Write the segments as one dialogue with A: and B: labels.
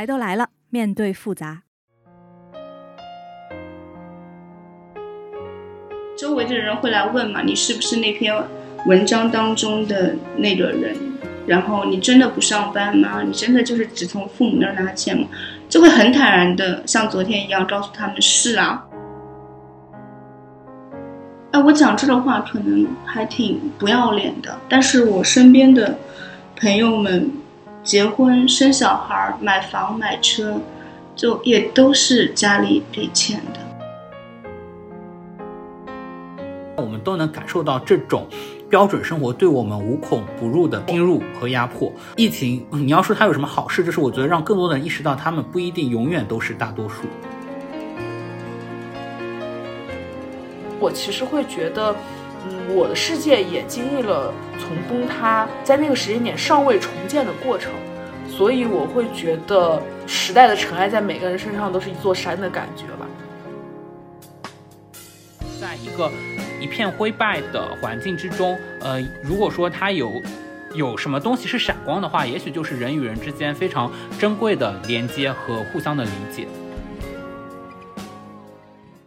A: 来都来了，面对复杂，
B: 周围的人会来问嘛，你是不是那篇文章当中的那个人？然后你真的不上班吗？你真的就是只从父母那儿拿钱吗？就会很坦然的像昨天一样告诉他们是啊。哎，我讲这个话可能还挺不要脸的，但是我身边的朋友们结婚、生小孩、买房、买车，就也都是家里给钱的。
C: 我们都能感受到这种标准生活对我们无孔不入的侵入和压迫。疫情，你要说它有什么好事，就是我觉得让更多的人意识到，他们不一定永远都是大多数。
D: 我其实会觉得，嗯，我的世界也经历了从崩塌，在那个时间点尚未重建的过程，所以我会觉得时代的尘埃在每个人身上都是一座山的感觉吧。
C: 在一个一片灰败的环境之中，呃，如果说它有有什么东西是闪光的话，也许就是人与人之间非常珍贵的连接和互相的理解。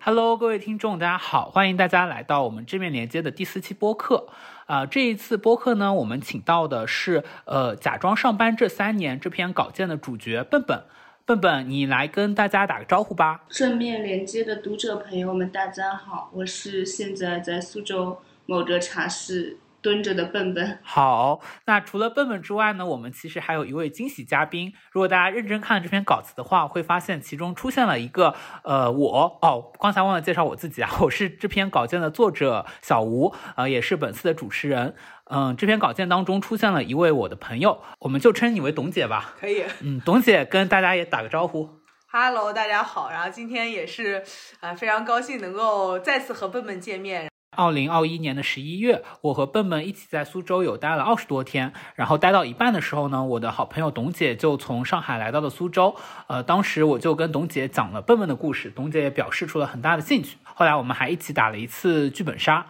C: Hello，各位听众，大家好，欢迎大家来到我们正面连接的第四期播客。啊，这一次播客呢，我们请到的是呃，假装上班这三年这篇稿件的主角笨笨。笨笨，你来跟大家打个招呼吧。
B: 正面连接的读者朋友们，大家好，我是现在在苏州某个茶室。蹲着的笨笨，
C: 好。那除了笨笨之外呢，我们其实还有一位惊喜嘉宾。如果大家认真看这篇稿子的话，会发现其中出现了一个呃，我哦，刚才忘了介绍我自己啊，我是这篇稿件的作者小吴，呃，也是本次的主持人。嗯，这篇稿件当中出现了一位我的朋友，我们就称你为董姐吧。
D: 可以。
C: 嗯，董姐跟大家也打个招呼。
D: Hello，大家好。然后今天也是呃非常高兴能够再次和笨笨见面。
C: 二零二一年的十一月，我和笨笨一起在苏州有待了二十多天，然后待到一半的时候呢，我的好朋友董姐就从上海来到了苏州。呃，当时我就跟董姐讲了笨笨的故事，董姐也表示出了很大的兴趣。后来我们还一起打了一次剧本杀。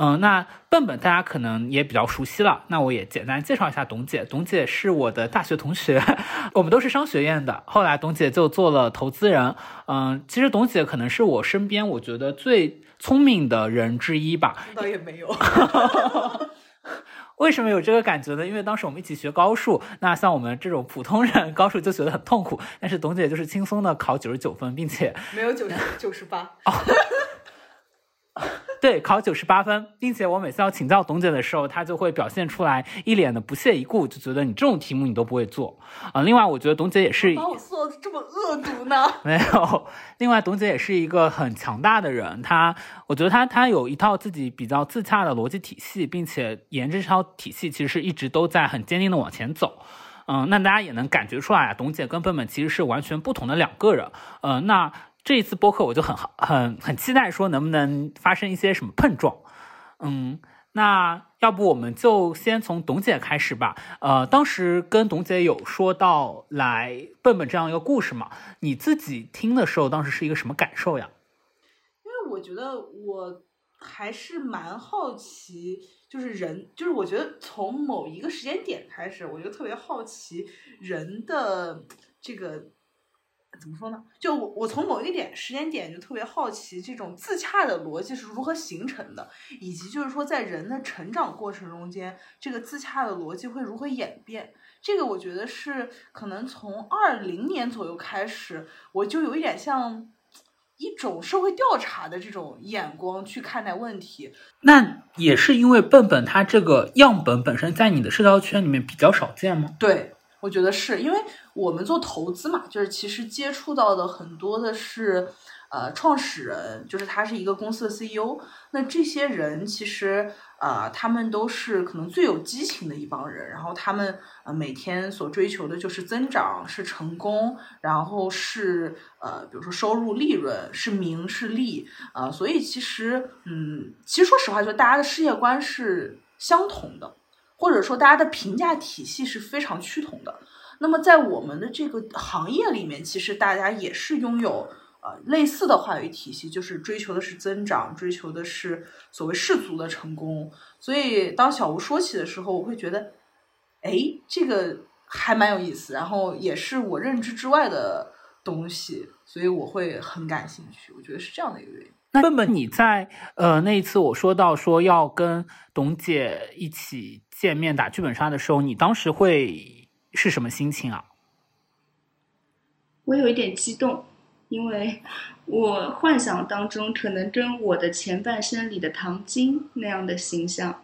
C: 嗯，那笨笨大家可能也比较熟悉了，那我也简单介绍一下董姐。董姐是我的大学同学，我们都是商学院的。后来董姐就做了投资人。嗯，其实董姐可能是我身边我觉得最。聪明的人之一吧，
D: 倒也没有。
C: 为什么有这个感觉呢？因为当时我们一起学高数，那像我们这种普通人，高数就学得很痛苦，但是董姐就是轻松的考九十九分，并且
D: 没有九十九十八。
C: 对，考九十八分，并且我每次要请教董姐的时候，她就会表现出来一脸的不屑一顾，就觉得你这种题目你都不会做啊。另外，我觉得董姐也是
D: 把我做的这么恶毒呢？
C: 没有。另外，董姐也是一个很强大的人，她，我觉得她她有一套自己比较自洽的逻辑体系，并且沿着这套体系，其实是一直都在很坚定的往前走。嗯，那大家也能感觉出来啊，董姐跟笨笨其实是完全不同的两个人。嗯，那。这一次播客我就很好很很期待，说能不能发生一些什么碰撞？嗯，那要不我们就先从董姐开始吧。呃，当时跟董姐有说到来笨笨这样一个故事嘛，你自己听的时候，当时是一个什么感受呀？
D: 因为我觉得我还是蛮好奇，就是人，就是我觉得从某一个时间点开始，我就特别好奇人的这个。怎么说呢？就我我从某一点时间点就特别好奇，这种自洽的逻辑是如何形成的，以及就是说在人的成长过程中间，这个自洽的逻辑会如何演变？这个我觉得是可能从二零年左右开始，我就有一点像一种社会调查的这种眼光去看待问题。
C: 那也是因为笨笨它这个样本本身在你的社交圈里面比较少见吗？
D: 对。我觉得是因为我们做投资嘛，就是其实接触到的很多的是，呃，创始人，就是他是一个公司的 CEO。那这些人其实，呃，他们都是可能最有激情的一帮人，然后他们呃每天所追求的就是增长，是成功，然后是呃，比如说收入、利润，是名是利，呃，所以其实，嗯，其实说实话，就大家的事业观是相同的。或者说，大家的评价体系是非常趋同的。那么，在我们的这个行业里面，其实大家也是拥有呃类似的话语体系，就是追求的是增长，追求的是所谓世俗的成功。所以，当小吴说起的时候，我会觉得，哎，这个还蛮有意思，然后也是我认知之外的东西，所以我会很感兴趣。我觉得是这样的一个原因。
C: 那笨笨，你在呃那一次我说到说要跟董姐一起见面打剧本杀的时候，你当时会是什么心情啊？
B: 我有一点激动，因为我幻想当中可能跟我的前半生里的唐晶那样的形象，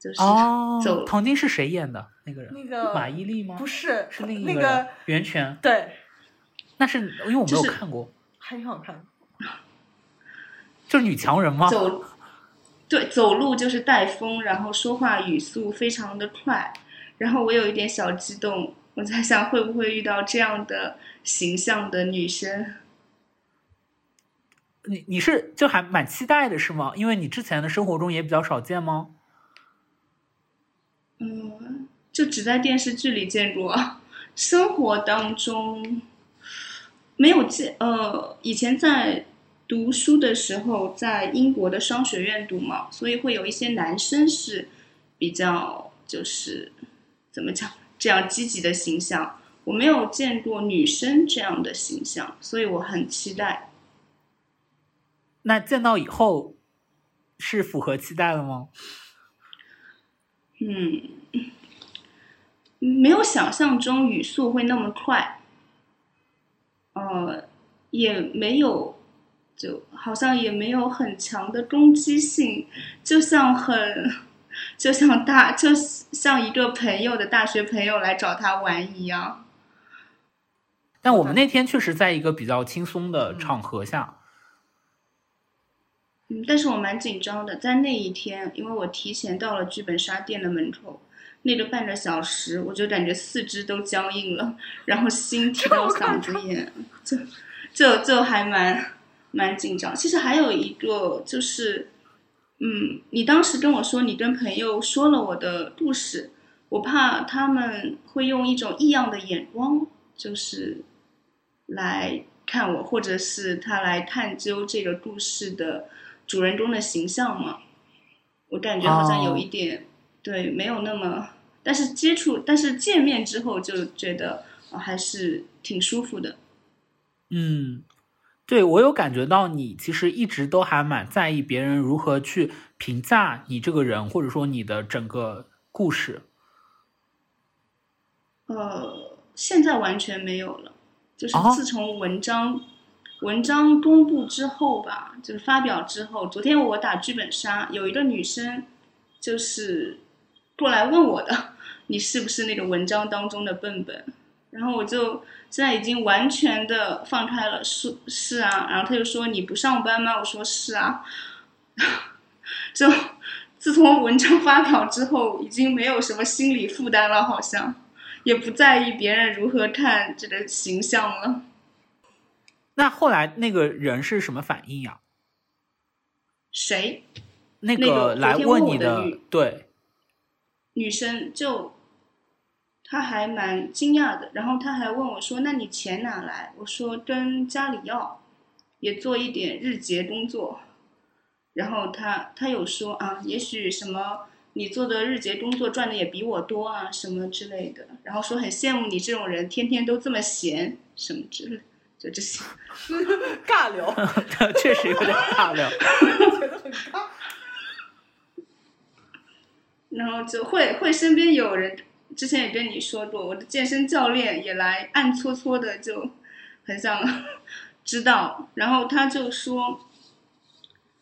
B: 就是
C: 哦
B: 走，
C: 唐晶是谁演的？那个人？
D: 那个
C: 马伊琍吗？
D: 不是，
C: 是另一
D: 那
C: 个那
D: 个
C: 袁泉。
D: 对，
C: 那是因为我没有
B: 就是
C: 看过，
D: 还挺好看的。
C: 就是女强人吗？
B: 走，对，走路就是带风，然后说话语速非常的快，然后我有一点小激动，我在想会不会遇到这样的形象的女生。
C: 你你是就还蛮期待的是吗？因为你之前的生活中也比较少见吗？
B: 嗯，就只在电视剧里见过，生活当中没有见。呃，以前在读书的时候，在英国的商学院读嘛，所以会有一些男生是比较就是怎么讲这样积极的形象。我没有见过女生这样的形象，所以我很期待。
C: 那见到以后是符合期待了吗？
B: 嗯，没有想象中语速会那么快，呃，也没有，就好像也没有很强的攻击性，就像很，就像大，就像一个朋友的大学朋友来找他玩一样。
C: 但我们那天确实在一个比较轻松的场合下，
B: 嗯，但是我蛮紧张的，在那一天，因为我提前到了剧本杀店的门口，那个半个小时，我就感觉四肢都僵硬了，然后心提到嗓子眼，就就就还蛮蛮紧张。其实还有一个就是，嗯，你当时跟我说你跟朋友说了我的故事，我怕他们会用一种异样的眼光，就是来看我，或者是他来探究这个故事的主人公的形象嘛。我感觉好像有一点、对，没有那么，但是接触，但是见面之后就觉得、呃还是挺舒服的。
C: 嗯，对我有感觉到你其实一直都还蛮在意别人如何去评价你这个人，或者说你的整个故事。
B: 呃，现在完全没有了，就是
C: 啊
B: 自从文章、文章公布之后吧，就是发表之后，昨天我打剧本杀，有一个女生就是过来问我的，你是不是那个文章当中的笨笨？然后我就现在已经完全的放开了，是是啊，然后他就说你不上班吗？我说是啊，就自从文章发表之后，已经没有什么心理负担了，好像。也不在意别人如何看这个形象了。
C: 那后来那个人是什么反应呀？
B: 谁？
C: 那
B: 那个
C: 来
B: 问
C: 你的
B: 女
C: 对，
B: 女生就，她还蛮惊讶的，然后他还问我说：“那你钱哪来？”我说：“跟家里要，也做一点日结工作。”然后他他有说啊，也许什么你做的日结工作赚的也比我多啊，什么之类的。然后说很羡慕你这种人，天天都这么闲，什么之类，就这些。
D: 尬聊，
C: 确实有点尬聊。
D: 觉得很尬。
B: 然后就会会身边有人，之前也跟你说过，我的健身教练也来暗搓搓的，就很想 知道。然后他就说：“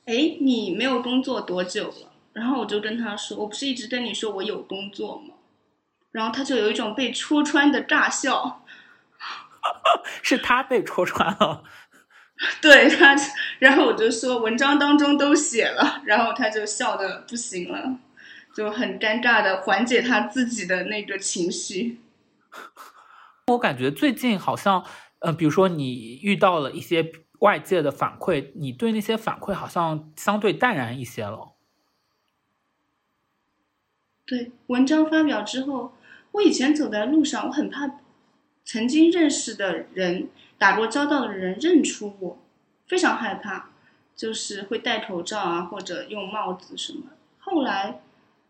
B: 哎，你没有工作多久了？”然后我就跟他说：“我不是一直跟你说我有工作吗？”然后他就有一种被戳穿的尬笑，
C: 是他被戳穿了。
B: 对他，然后我就说文章当中都写了，然后他就笑的不行了，就很尴尬的缓解他自己的那个情绪。
C: 我感觉最近好像，呃，比如说你遇到了一些外界的反馈，你对那些反馈好像相对淡然一些了。
B: 对，文章发表之后，我以前走在路上，我很怕曾经认识的人、打过交道的人认出我，非常害怕，就是会戴口罩啊，或者用帽子什么。后来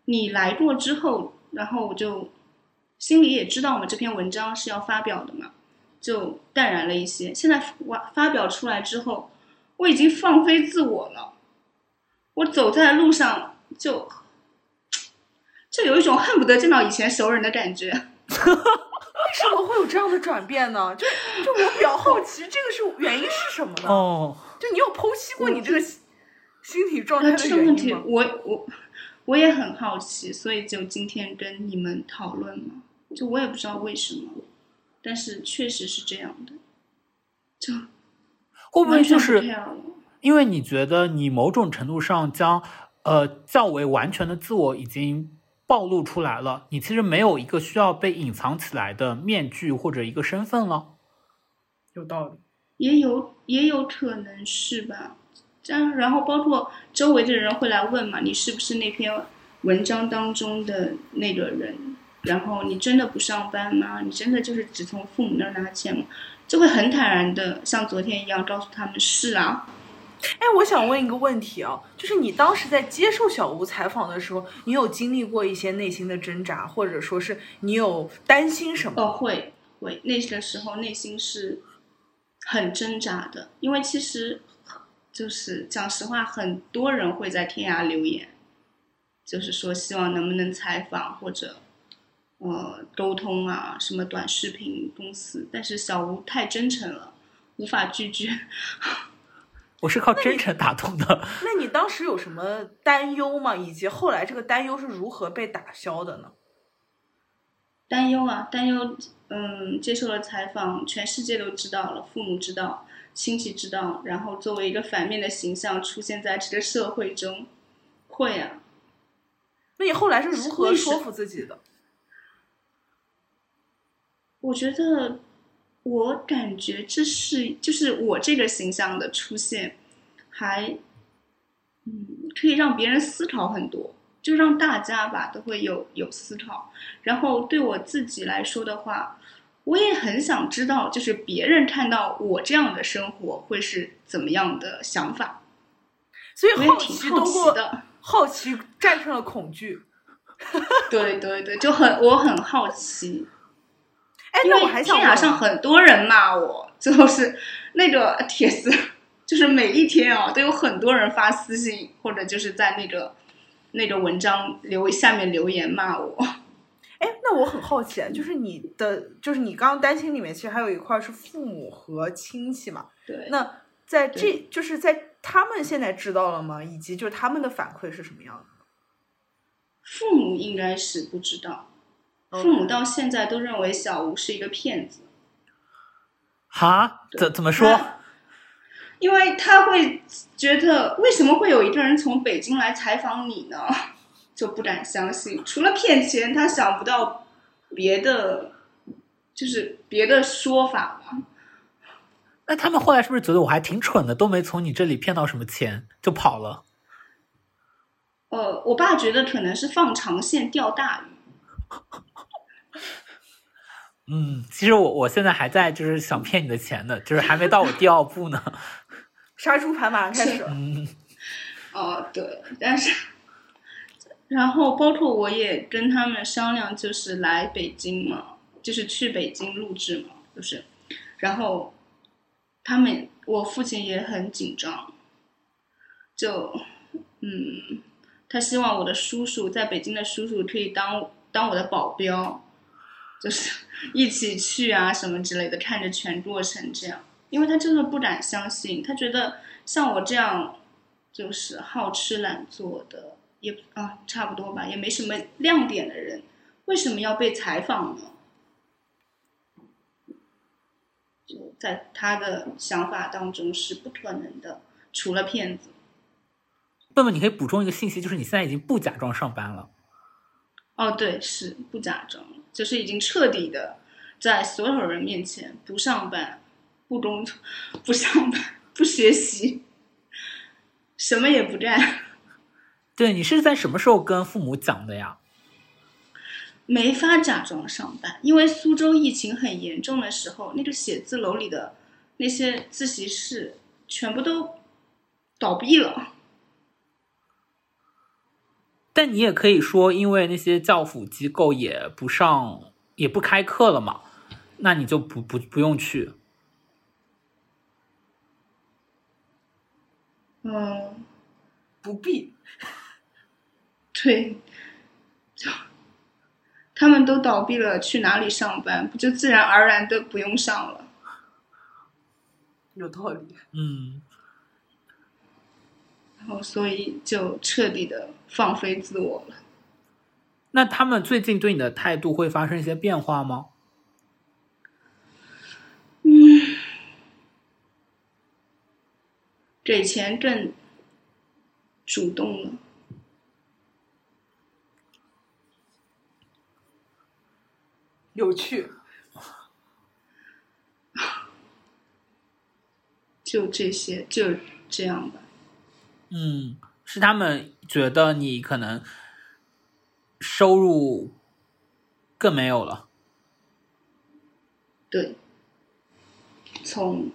B: 你来过之后，然后我就心里也知道我们，这篇文章是要发表的嘛，就淡然了一些。现在发发表出来之后，我已经放飞自我了，我走在路上就就有一种恨不得见到以前熟人的感觉。
D: 为什么会有这样的转变呢？就就我比较好奇，这个是原因是什么呢？
C: 哦，
D: 就你有剖析过你这个心心理状态
B: 这个问题，
D: 原因吗？
B: 我我我也很好奇，所以就今天跟你们讨论嘛。就我也不知道为什么，但是确实是这样的，就
C: 会不会就是因为你觉得你某种程度上将呃较为完全的自我已经暴露出来了，你其实没有一个需要被隐藏起来的面具或者一个身份了。
D: 有道理。
B: 也有也有可能是吧。这样，然后包括周围的人会来问嘛，你是不是那篇文章当中的那个人？然后你真的不上班吗？你真的就是只从父母那儿拿钱吗？就会很坦然的像昨天一样告诉他们是啊，
D: 哎，我想问一个问题啊，就是你当时在接受小吴采访的时候，你有经历过一些内心的挣扎，或者说是你有担心什么？
B: 哦，会会，那个时候内心是很挣扎的，因为其实就是讲实话，很多人会在天涯留言，就是说希望能不能采访或者呃沟通啊，什么短视频公司，但是小吴太真诚了，无法拒绝。
C: 我是靠真诚打动的。
D: 那你当时有什么担忧吗？以及后来这个担忧是如何被打消的呢？
B: 担忧啊，担忧，嗯，接受了采访，全世界都知道了，父母知道，亲戚知道，然后作为一个反面的形象出现在这个社会中，会啊，
D: 那你后来是如何说服自己的？
B: 我觉得，我感觉这是就是我这个形象的出现，还，嗯，可以让别人思考很多，就让大家吧都会有有思考。然后对我自己来说的话，我也很想知道，就是别人看到我这样的生活会是怎么样的想法。
D: 所以好奇
B: 挺好奇的，
D: 好奇战胜了恐惧。
B: 对对对，就很我很好奇。
D: 哎，
B: 因为
D: 那我还想
B: 天涯上很多人骂我，就是那个帖子，就是每一天啊都有很多人发私信，或者就是在那个那个文章留下面留言骂我。
D: 哎，那我很好奇，就是你的，就是你刚刚担心里面，其实还有一块是父母和亲戚嘛？
B: 对，
D: 那在这就是在他们现在知道了吗？以及就是他们的反馈是什么样的？
B: 父母应该是不知道，父母到现在都认为小吴是一个骗子，
C: 哈？怎怎么说？
B: 因为他会觉得为什么会有一个人从北京来采访你呢？就不敢相信，除了骗钱，他想不到别的，就是别的说法吧。
C: 那他们后来是不是觉得我还挺蠢的，都没从你这里骗到什么钱就跑了？
B: 呃，我爸觉得可能是放长线钓大鱼。
C: 嗯，其实我我现在还在就是想骗你的钱呢，就是还没到我第二步呢。
D: 杀猪盘马上开始了。
C: 嗯，
B: 哦，对，但是，然后包括我也跟他们商量，就是来北京嘛，就是去北京录制嘛，就是，然后他们我父亲也很紧张，就嗯，他希望我的叔叔在北京的叔叔可以当当我的保镖，就是一起去啊什么之类的，看着全过程这样。因为他真的不敢相信，他觉得像我这样就是好吃懒做的，也啊差不多吧，也没什么亮点的人，为什么要被采访呢？就在他的想法当中是不可能的，除了骗子。
C: 笨笨，你可以补充一个信息，就是你现在已经不假装上班了。
B: 哦，对，是不假装，就是已经彻底的在所有人面前不上班、不工作、不上班、不学习，什么也不干。
C: 对你是在什么时候跟父母讲的呀？
B: 没法假装上班，因为苏州疫情很严重的时候，那个写字楼里的那些自习室全部都倒闭了。
C: 但你也可以说，因为那些教辅机构也不上也不开课了嘛，那你就不不不用去。
B: 嗯，
D: 不必。
B: 对，就他们都倒闭了，去哪里上班？不就自然而然的不用上了？
D: 有道理。
C: 嗯，
B: 然后所以就彻底的放飞自我了。
C: 那他们最近对你的态度会发生一些变化吗？
B: 嗯，给钱更主动了。
D: 有趣，
B: 就这些，就这样吧。
C: 嗯，是他们觉得你可能收入更没有了。
B: 对，从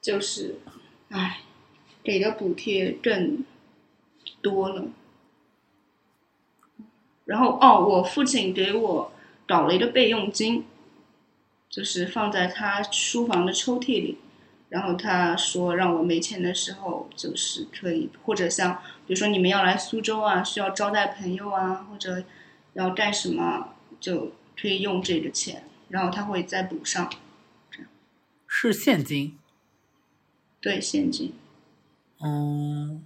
B: 就是，唉，给的补贴更多了。然后哦，我父亲给我搞了一个备用金，就是放在他书房的抽屉里。然后他说让我没钱的时候，就是可以，或者像比如说你们要来苏州啊，需要招待朋友啊，或者要干什么，就可以用这个钱，然后他会再补上，
C: 是现金。
B: 对，现金。
C: 嗯，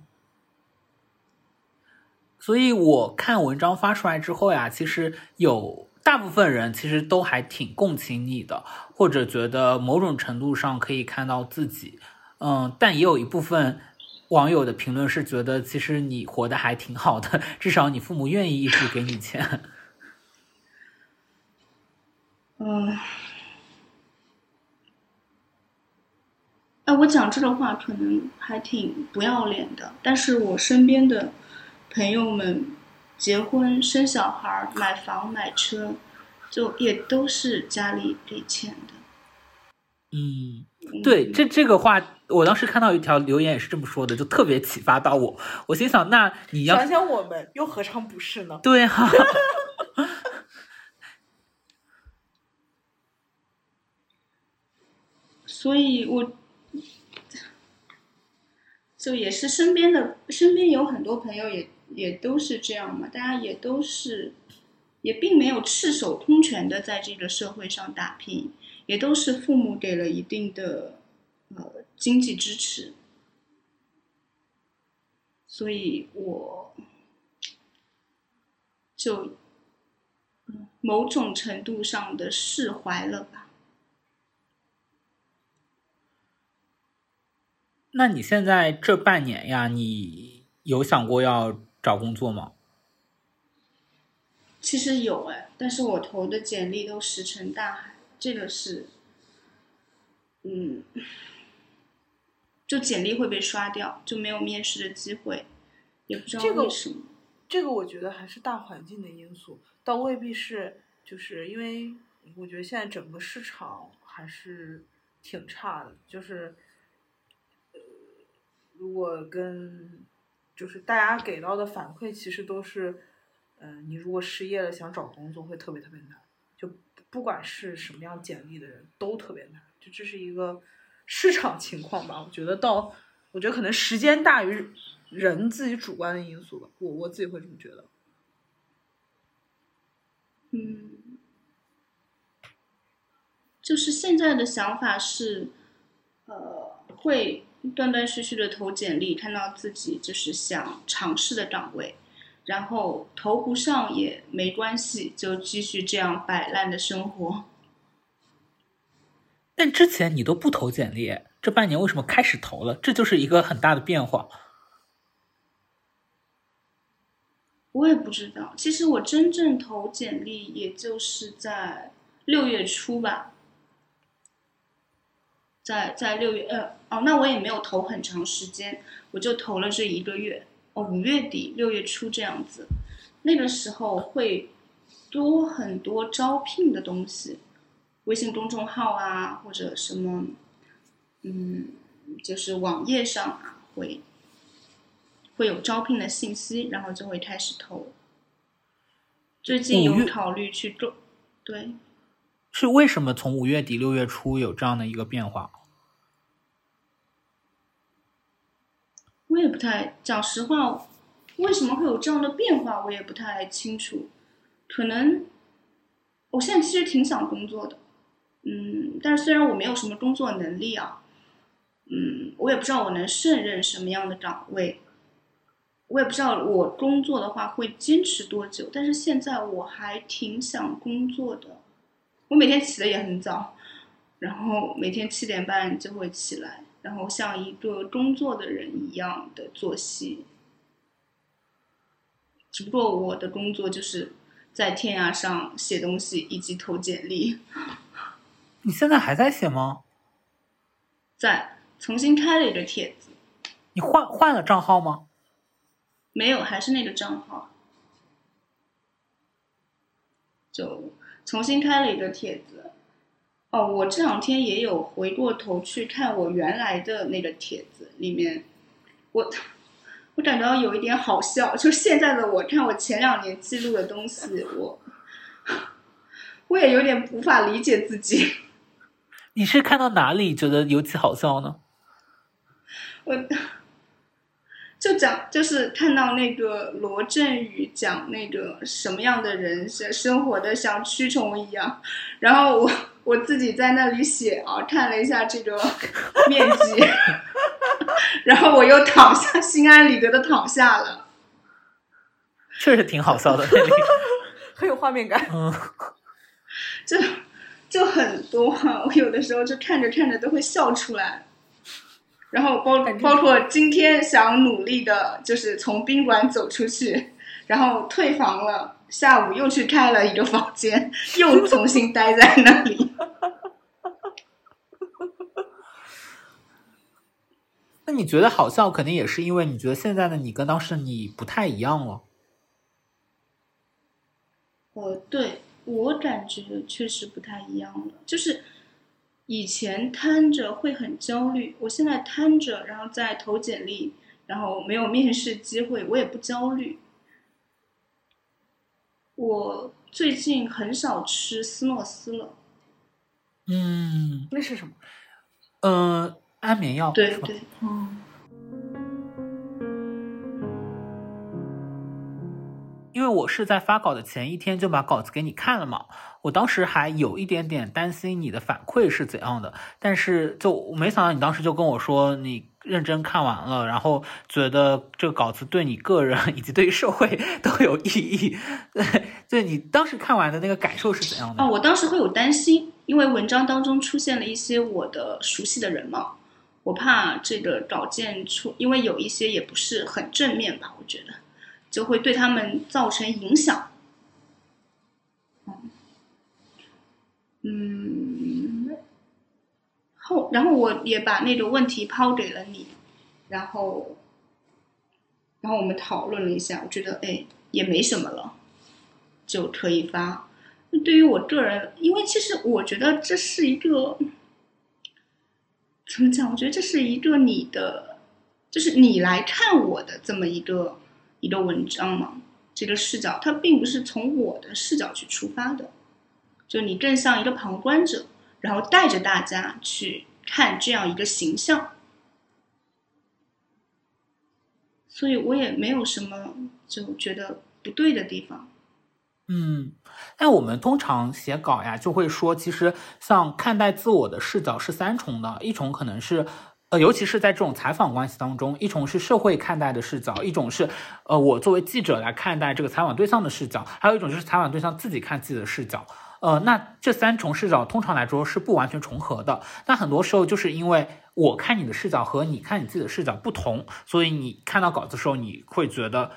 C: 所以我看文章发出来之后呀，其实有大部分人其实都还挺共情你的，或者觉得某种程度上可以看到自己。嗯，但也有一部分网友的评论是觉得，其实你活得还挺好的，至少你父母愿意一直给你钱。
B: 嗯，哎，我讲这个话可能还挺不要脸的，但是我身边的朋友们结婚、生小孩、买房、买车，就也都是家里给钱的。
C: 嗯，对，这这个话，我当时看到一条留言也是这么说的，就特别启发到我。我心想，那你要
D: 想想我们，又何尝不是呢？
C: 对哈、啊。
B: 所以我就也是身边的，身边有很多朋友也也都是这样嘛，大家也都是，也并没有赤手空拳的在这个社会上打拼，也都是父母给了一定的呃经济支持，所以我就某种程度上的释怀了吧。
C: 那你现在这半年呀，你有想过要找工作吗？
B: 其实有哎，但是我投的简历都石沉大海，这个是，嗯，就简历会被刷掉，就没有面试的机会，也不知道
D: 这个
B: 为什么。
D: 这个我觉得还是大环境的因素，倒未必是，就是因为我觉得现在整个市场还是挺差的，就是。呃如果跟就是大家给到的反馈，其实都是，嗯、呃，你如果失业了想找工作会特别特别难，就不管是什么样简历的人都特别难，就这是一个市场情况吧。我觉得到，我觉得可能时间大于人自己主观的因素吧，我我自己会这么觉得。
B: 嗯，就是现在的想法是，呃，会。断断续续的投简历，看到自己就是想尝试的岗位，然后投不上也没关系，就继续这样摆烂的生活。
C: 但之前你都不投简历，这半年为什么开始投了？这就是一个很大的变化。
B: 我也不知道，其实我真正投简历，也就是在六月初吧。在在六月呃哦，那我也没有投很长时间，我就投了这一个月哦，五月底六月初这样子，那个时候会多很多招聘的东西，微信公众号啊或者什么，嗯，就是网页上啊会会有招聘的信息，然后就会开始投。最近有考虑去做，对，
C: 是为什么从五月底六月初有这样的一个变化？
B: 我也不太讲实话，为什么会有这样的变化，我也不太清楚。可能我现在其实挺想工作的，嗯，但是虽然我没有什么工作能力啊，嗯，我也不知道我能胜任什么样的岗位，我也不知道我工作的话会坚持多久。但是现在我还挺想工作的，我每天起的也很早，然后每天七点半就会起来。然后像一个工作的人一样的作息，只不过我的工作就是在天涯上写东西以及投简历，
C: 你现在还在写吗？
B: 在重新开了一个帖子，
C: 你换换了账号吗？
B: 没有，还是那个账号，就重新开了一个帖子。哦，我这两天也有回过头去看我原来的那个帖子，里面我我感到有一点好笑，就现在的我看我前两年记录的东西，我我也有点无法理解自己。
C: 你是看到哪里觉得尤其好笑呢？
B: 我就讲，就是看到那个罗振宇讲那个什么样的人生生活的像蛆虫一样，然后我我自己在那里写啊，看了一下这个面积，然后我又躺下，心安理得的躺下了。
C: 确实挺好笑的那里，
D: 很有画面感。
C: 嗯，
B: 就就很多啊，我有的时候就看着看着都会笑出来。然后包包括今天想努力的，就是从宾馆走出去，然后退房了，下午又去开了一个房间，又重新待在那里。
C: 那你觉得好笑，肯定也是因为你觉得现在的你跟当时的你不太一样了。
B: 呃，对我感觉确实不太一样了，就是以前摊着会很焦虑，我现在摊着，然后在投简历，然后没有面试机会，我也不焦虑。我最近很少吃斯诺斯了，
C: 嗯。
D: 那是什么？
C: 呃，安眠药
B: 对对，
D: 嗯，
C: 因为我是在发稿的前一天就把稿子给你看了嘛，我当时还有一点点担心你的反馈是怎样的，但是就没想到你当时就跟我说你认真看完了，然后觉得这个稿子对你个人以及对于社会都有意义。对，对你当时看完的那个感受是怎样的？
B: 哦，我当时会有担心，因为文章当中出现了一些我的熟悉的人嘛，我怕这个稿件出，因为有一些也不是很正面吧，我觉得就会对他们造成影响。嗯，后然后我也把那个问题抛给了你，然后，然后我们讨论了一下，我觉得哎也没什么了，就可以发。对于我个人，因为其实我觉得这是一个怎么讲？我觉得这是一个你的，就是你来看我的这么一个一个文章嘛，这个视角，它并不是从我的视角去出发的，就你更像一个旁观者，然后带着大家去看这样一个形象，所以我也没有什么就觉得不对的地方。
C: 嗯，但我们通常写稿呀，就会说，其实像看待自我的视角是三重的，一重可能是。呃，尤其是在这种采访关系当中，一种是社会看待的视角，一种是呃我作为记者来看待这个采访对象的视角，还有一种就是采访对象自己看自己的视角。呃，那这三重视角通常来说是不完全重合的。那很多时候就是因为我看你的视角和你看你自己的视角不同，所以你看到稿子的时候，你会觉得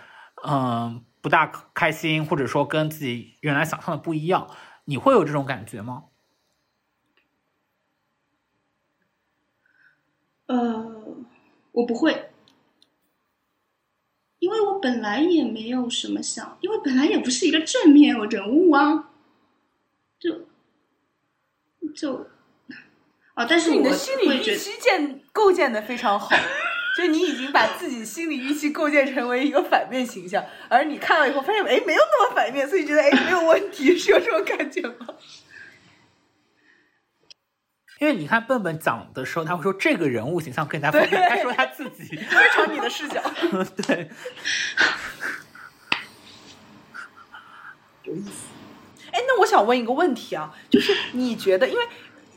C: 嗯、不大开心，或者说跟自己原来想象的不一样。你会有这种感觉吗？
B: 呃，我不会，因为我本来也没有什么想，因为本来也不是一个正面人物啊，就就哦，但是我
D: 你的心理预期建构建的非常好。就你已经把自己心理预期构建成为一个反面形象，而你看了以后发现，哎，没有那么反面，所以觉得哎没有问题，是有这种感觉吗？
C: 因为你看笨笨讲的时候，他会说这个人物形象更加丰富，他说他自己，
D: 非常你的视角，
C: 对，
D: 有意思。哎，那我想问一个问题啊，就是你觉得，因为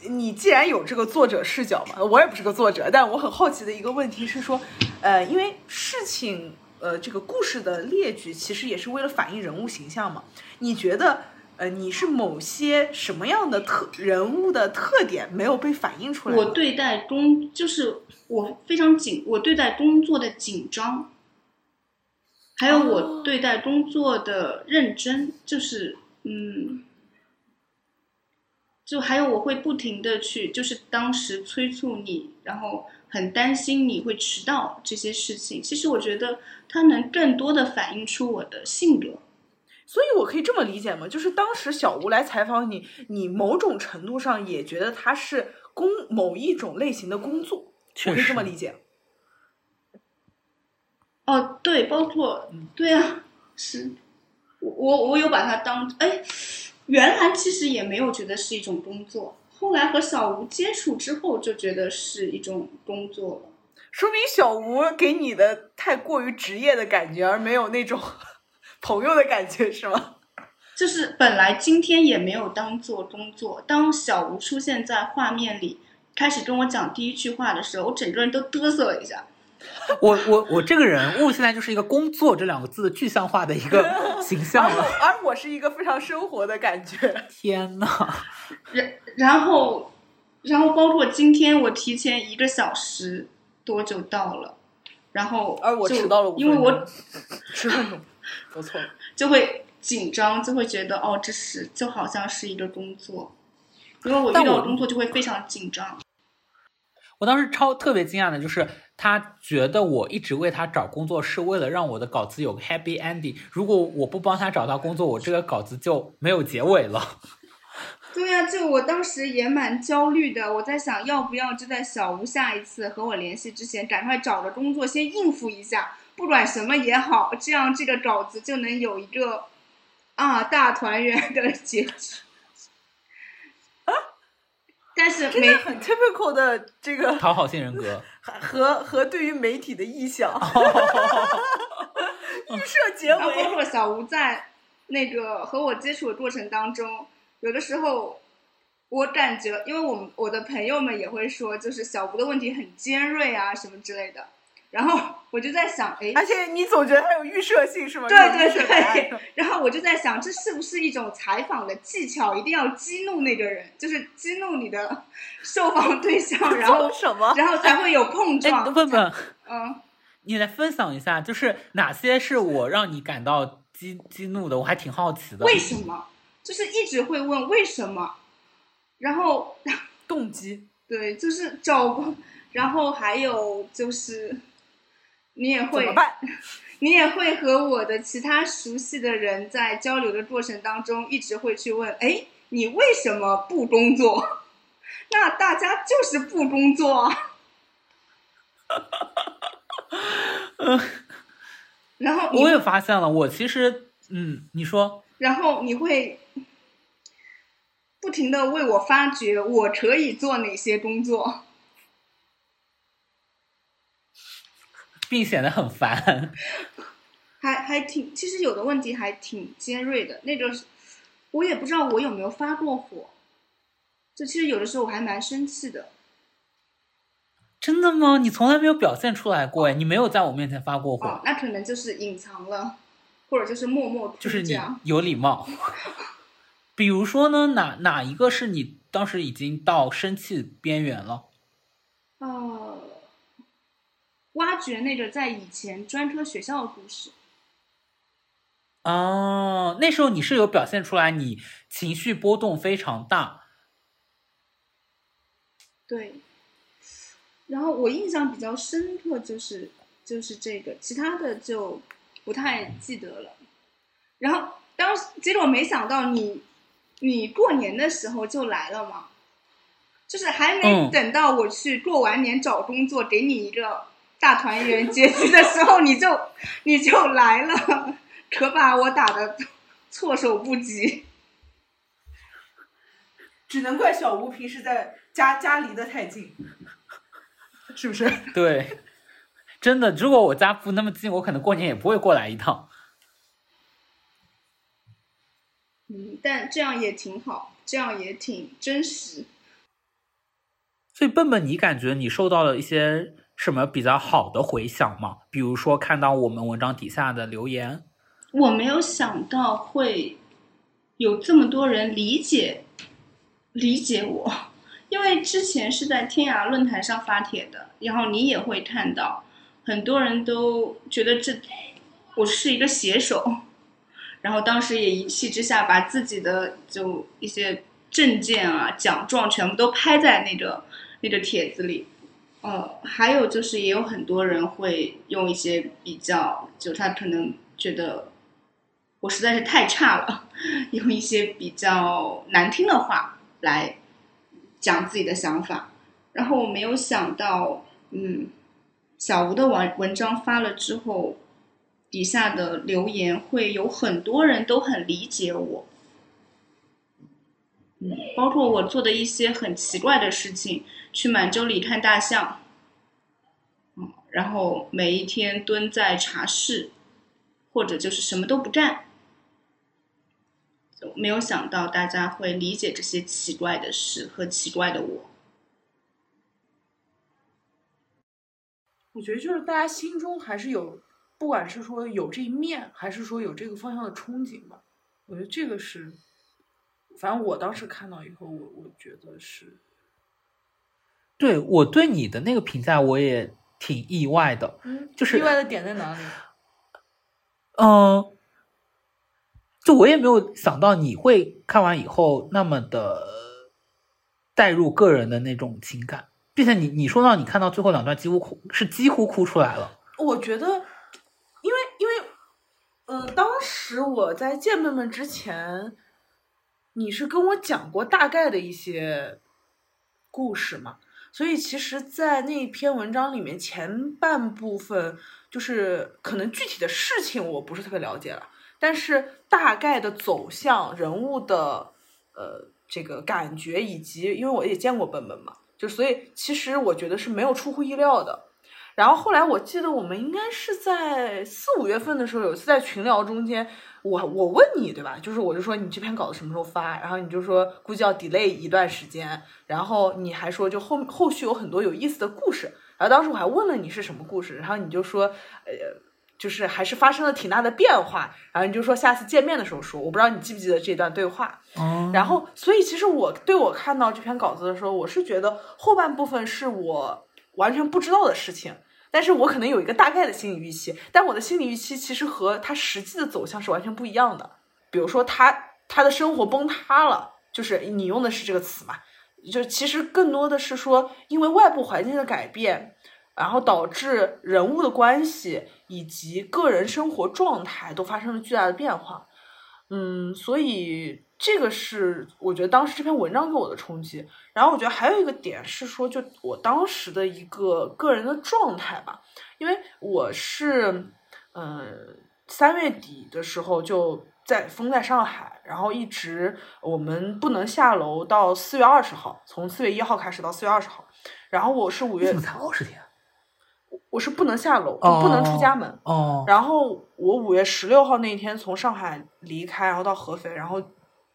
D: 你既然有这个作者视角嘛，我也不是个作者，但我很好奇的一个问题是说，呃，因为事情，呃，这个故事的列举其实也是为了反映人物形象嘛，你觉得？呃，你是某些什么样的特人物的特点没有被反映出来？
B: 我对待工就是我非常紧，我对待工作的紧张，还有我对待工作的认真，就是嗯，就还有我会不停的去，就是当时催促你，然后很担心你会迟到这些事情。其实我觉得它能更多的反映出我的性格。
D: 所以，我可以这么理解吗？就是当时小吴来采访你，你某种程度上也觉得他是工某一种类型的工作，我可以这么理解。
B: 哦，对，包括，对啊，是，我我我有把它当，哎，原来其实也没有觉得是一种工作，后来和小吴接触之后，就觉得是一种工作了。
D: 说明小吴给你的太过于职业的感觉，而没有那种。朋友的感觉是吗？
B: 就是本来今天也没有当做工作，当小吴出现在画面里，开始跟我讲第一句话的时候，我整个人都嘚瑟了一下。
C: 我我我这个人物现在就是一个“工作”这两个字的具象化的一个形象了，
D: 而我是一个非常生活的感觉。
C: 天呐，
B: 然然后然后包括今天我提前一个小时多就到了，然后
D: 而我迟到了，
B: 因为我
D: 十分钟。不错，
B: 就会紧张，就会觉得哦，这是就好像是一个工作，因为我遇到工作就会非常紧张。
C: 我当时超特别惊讶的就是，他觉得我一直为他找工作是为了让我的稿子有个 happy ending。如果我不帮他找到工作，我这个稿子就没有结尾了。
B: 对呀，就我当时也蛮焦虑的，我在想要不要就在小吴下一次和我联系之前，赶快找个工作先应付一下。不管什么也好，这样这个稿子就能有一个啊大团圆的结局。啊！但是没
D: 很 typical 的这个
C: 讨好性人格
D: 和和对于媒体的臆想，预设结尾。
B: 包括小吴在那个和我接触的过程当中，有的时候我感觉，因为我们我的朋友们也会说，就是小吴的问题很尖锐啊，什么之类的。然后我就在想，哎，
D: 而且你总觉得它有预设性是吗？
B: 对对对。然后我就在想，这是不是一种采访的技巧？一定要激怒那个人，就是激怒你的 受访对象，然后
D: 什么？
B: 然后才会有碰撞。
C: 问问，
B: 嗯，
C: 你来分享一下，就是哪些是我让你感到激激怒的？我还挺好奇的。
B: 为什么？就是一直会问为什么，然后
D: 动机。
B: 对，就是找，然后还有就是。你也会，你也会和我的其他熟悉的人在交流的过程当中，一直会去问：哎，你为什么不工作？那大家就是不工作。嗯，然后
C: 我也发现了，我其实，嗯，你说，
B: 然后你会不停的为我发掘我可以做哪些工作。
C: 并显得很烦，
B: 还还挺，其实有的问题还挺尖锐的。那个，我也不知道我有没有发过火，就其实有的时候我还蛮生气的。
C: 真的吗？你从来没有表现出来过哎，你没有在我面前发过火。
B: 那可能就是隐藏了，或者就是默默
C: 就是你有礼貌。比如说呢，哪哪一个是你当时已经到生气边缘了？
B: 哦。挖掘那个在以前专科学校的故事。
C: 哦，那时候你是有表现出来，你情绪波动非常大。
B: 对。然后我印象比较深刻就是就是这个，其他的就不太记得了。然后当时结果没想到你你过年的时候就来了嘛，就是还没等到我去过完年找工作，给你一个。大团圆结局的时候，你就 你就来了，可把我打的措手不及。
D: 只能怪小吴平时在家家离得太近，是不是？
C: 对，真的，如果我家不那么近，我可能过年也不会过来一趟。
B: 嗯，但这样也挺好，这样也挺真实。
C: 所以，笨笨，你感觉你受到了一些什么比较好的回响吗？比如说，看到我们文章底下的留言，
B: 我没有想到会有这么多人理解理解我，因为之前是在天涯论坛上发帖的，然后你也会看到很多人都觉得这我是一个写手。然后当时也一气之下，把自己的就一些证件啊、奖状全部都拍在那个那个帖子里。呃，还有就是也有很多人会用一些比较，就他可能觉得我实在是太差了，用一些比较难听的话来讲自己的想法。然后我没有想到，嗯，小吴的文文章发了之后。底下的留言会有很多人都很理解我，嗯，包括我做的一些很奇怪的事情，去满洲里看大象，然后每一天蹲在茶室，或者就是什么都不干，就没有想到大家会理解这些奇怪的事和奇怪的我。
D: 我觉得就是大家心中还是有。不管是说有这一面，还是说有这个方向的憧憬吧，我觉得这个是，反正我当时看到以后，我我觉得是，
C: 对我对你的那个评价，我也挺意外的，
D: 嗯，
C: 就是
D: 意外的点在哪里？
C: 嗯，就我也没有想到你会看完以后那么的带入个人的那种情感，并且你你说到你看到最后两段几乎哭是几乎哭出来了，
D: 我觉得。因为，因为，呃，当时我在见妹妹之前，你是跟我讲过大概的一些故事嘛，所以其实，在那篇文章里面，前半部分就是可能具体的事情我不是特别了解了，但是大概的走向、人物的呃这个感觉，以及因为我也见过笨笨嘛，就所以其实我觉得是没有出乎意料的。然后后来我记得我们应该是在四五月份的时候，有一次在群聊中间，我我问你对吧？就是我就说你这篇稿子什么时候发？然后你就说估计要 delay 一段时间。然后你还说就后后续有很多有意思的故事。然后当时我还问了你是什么故事，然后你就说呃，就是还是发生了挺大的变化。然后你就说下次见面的时候说，我不知道你记不记得这段对话。
C: 哦。
D: 然后所以其实我对我看到这篇稿子的时候，我是觉得后半部分是我完全不知道的事情。但是我可能有一个大概的心理预期，但我的心理预期其实和他实际的走向是完全不一样的。比如说他他的生活崩塌了，就是你用的是这个词嘛？就其实更多的是说，因为外部环境的改变，然后导致人物的关系以及个人生活状态都发生了巨大的变化。嗯，所以。这个是我觉得当时这篇文章给我的冲击，然后我觉得还有一个点是说，就我当时的一个个人的状态吧，因为我是，嗯，三月底的时候就在封在上海，然后一直我们不能下楼到四月二十号，从四月一号开始到四月二十号，然后我是五月
C: 才二十天？
D: 我是不能下楼，就不能出家门。
C: 哦，
D: 然后我五月十六号那一天从上海离开，然后到合肥，然后。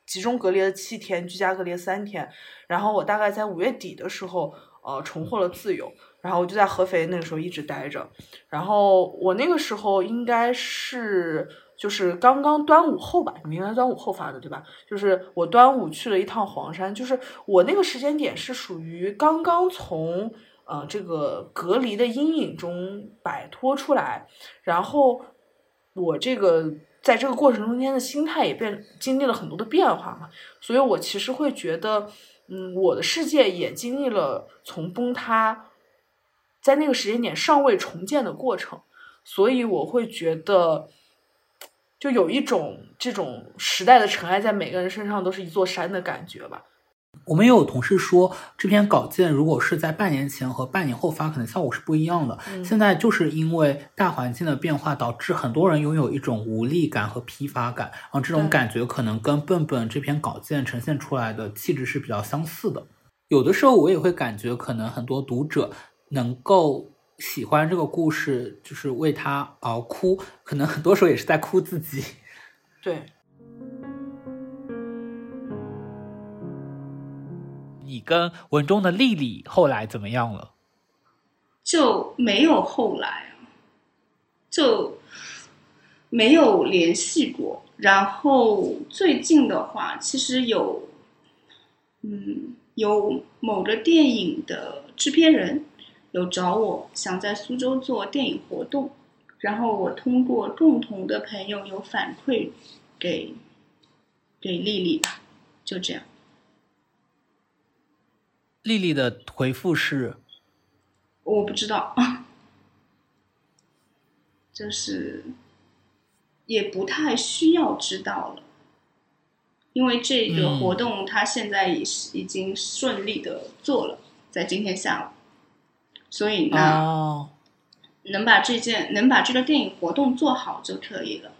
D: 集中隔离了七天，居家隔离了三天，然后我大概在五月底的时候，呃，重获了自由，然后我就在合肥那个时候一直待着，然后我那个时候应该是就是刚刚端午后吧，你应该端午后发的对吧？就是我端午去了一趟黄山，就是我那个时间点是属于刚刚从呃这个隔离的阴影中摆脱出来，然后我这个。在这个过程中间的心态也变经历了很多的变化嘛，所以我其实会觉得，嗯，我的世界也经历了从崩塌，在那个时间点尚未重建的过程，所以我会觉得，就有一种这种时代的尘埃在每个人身上都是一座山的感觉吧。
C: 我们也有同事说，这篇稿件如果是在半年前和半年后发，可能效果是不一样的。现在就是因为大环境的变化，导致很多人拥有一种无力感和疲乏感，然后这种感觉可能跟笨笨这篇稿件呈现出来的气质是比较相似的。有的时候我也会感觉，可能很多读者能够喜欢这个故事，就是为他而哭，可能很多时候也是在哭自己。
D: 对。
C: 你跟文中的丽丽后来怎么样了？
B: 就没有后来，就没有联系过。然后最近的话，其实有，嗯，有某个电影的制片人有找我，想在苏州做电影活动。然后我通过共同的朋友有反馈给给丽丽吧，就这样。
C: 丽丽的回复是：“
B: 我不知道，就是也不太需要知道了，因为这个活动他现在已是已经顺利的做了，在今天下午，所以呢，能把这件能把这个电影活动做好就可以了。”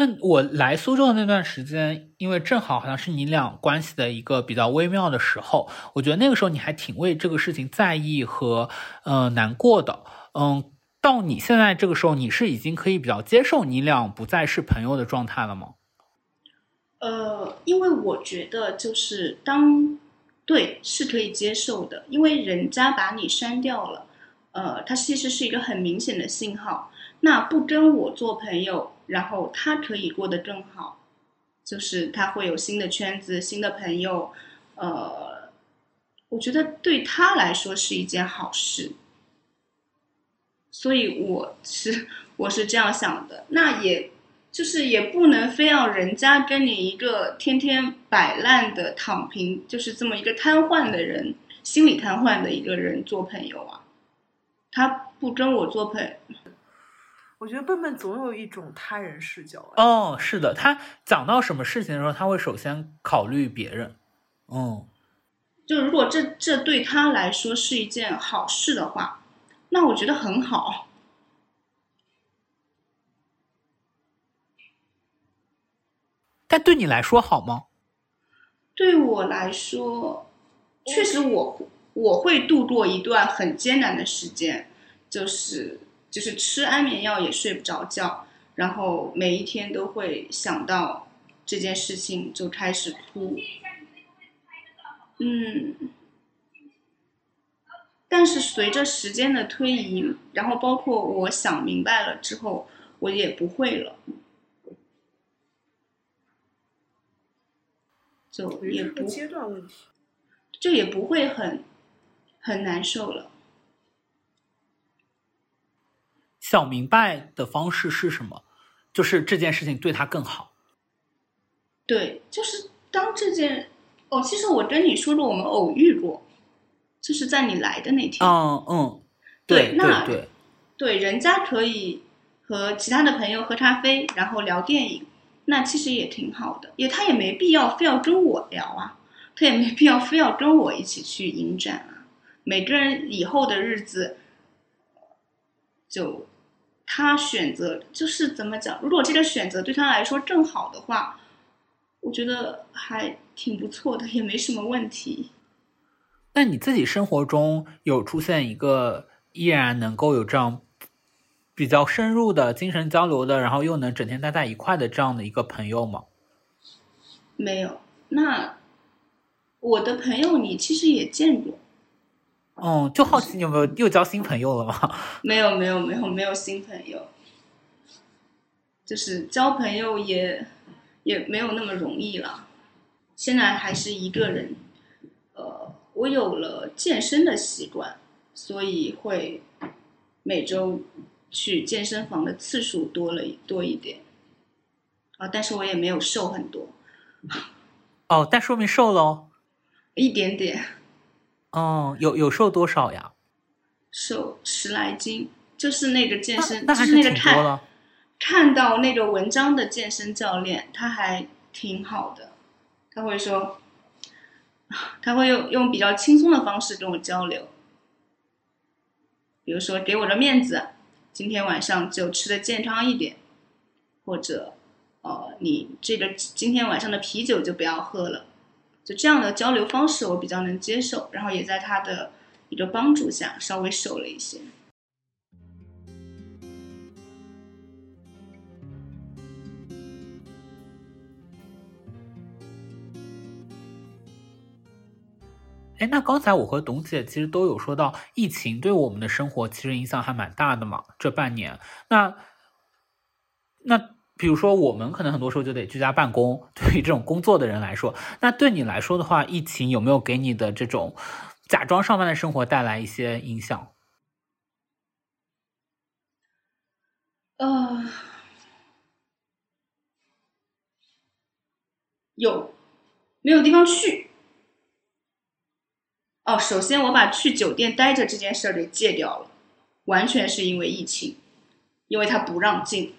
C: 那我来苏州的那段时间，因为正好好像是你俩关系的一个比较微妙的时候，我觉得那个时候你还挺为这个事情在意和呃难过的。嗯，到你现在这个时候，你是已经可以比较接受你俩不再是朋友的状态了吗？
B: 呃，因为我觉得就是当对是可以接受的，因为人家把你删掉了，呃，它其实是一个很明显的信号。那不跟我做朋友。然后他可以过得更好，就是他会有新的圈子、新的朋友，呃，我觉得对他来说是一件好事，所以我是我是这样想的。那也就是也不能非要人家跟你一个天天摆烂的躺平，就是这么一个瘫痪的人，心理瘫痪的一个人做朋友啊，他不跟我做朋。
D: 我觉得笨笨总有一种他人视角。
C: 哦，是的，他讲到什么事情的时候，他会首先考虑别人。嗯，
B: 就如果这这对他来说是一件好事的话，那我觉得很好。
C: 但对你来说好吗？
B: 对我来说，确实我我会度过一段很艰难的时间，就是。就是吃安眠药也睡不着觉，然后每一天都会想到这件事情就开始哭。嗯，但是随着时间的推移，然后包括我想明白了之后，我也不会了，就也不
D: 阶段问题，
B: 就也不会很很难受了。
C: 想明白的方式是什么？就是这件事情对他更好。
B: 对，就是当这件哦，其实我跟你说过，我们偶遇过，就是在你来的那天。
C: 嗯嗯，对，
B: 那
C: 对
B: 对，人家可以和其他的朋友喝咖啡，然后聊电影，那其实也挺好的。也他也没必要非要跟我聊啊，他也没必要非要跟我一起去影展啊。每个人以后的日子就。他选择就是怎么讲？如果这个选择对他来说正好的话，我觉得还挺不错的，也没什么问题。
C: 那你自己生活中有出现一个依然能够有这样比较深入的精神交流的，然后又能整天待在一块的这样的一个朋友吗？
B: 没有。那我的朋友你其实也见过。
C: 哦，就好奇你有没有又交新朋友了吗？
B: 没有，没有，没有，没有新朋友。就是交朋友也也没有那么容易了。现在还是一个人。呃，我有了健身的习惯，所以会每周去健身房的次数多了多一点。啊，但是我也没有瘦很多。
C: 哦，但说明瘦了哦。
B: 一点点。
C: 哦，有有瘦多少呀？
B: 瘦十来斤，就是那个健身，
C: 那还是
B: 那个
C: 看
B: 看到那个文章的健身教练，他还挺好的，他会说，他会用用比较轻松的方式跟我交流，比如说给我的面子，今天晚上就吃的健康一点，或者，呃，你这个今天晚上的啤酒就不要喝了，就这样的交流方式我比较能接受，然后也在他的一个帮助下稍微瘦了一些。
C: 哎，那刚才我和董姐其实都有说到，疫情对我们的生活其实影响还蛮大的嘛。这半年，那那比如说我们可能很多时候就得居家办公，对于这种工作的人来说，那对你来说的话，疫情有没有给你的这种假装上班的生活带来一些影响？
B: 呃，有，没有地方去。哦，首先我把去酒店待着这件事儿给戒掉了，完全是因为疫情，因为他不让进。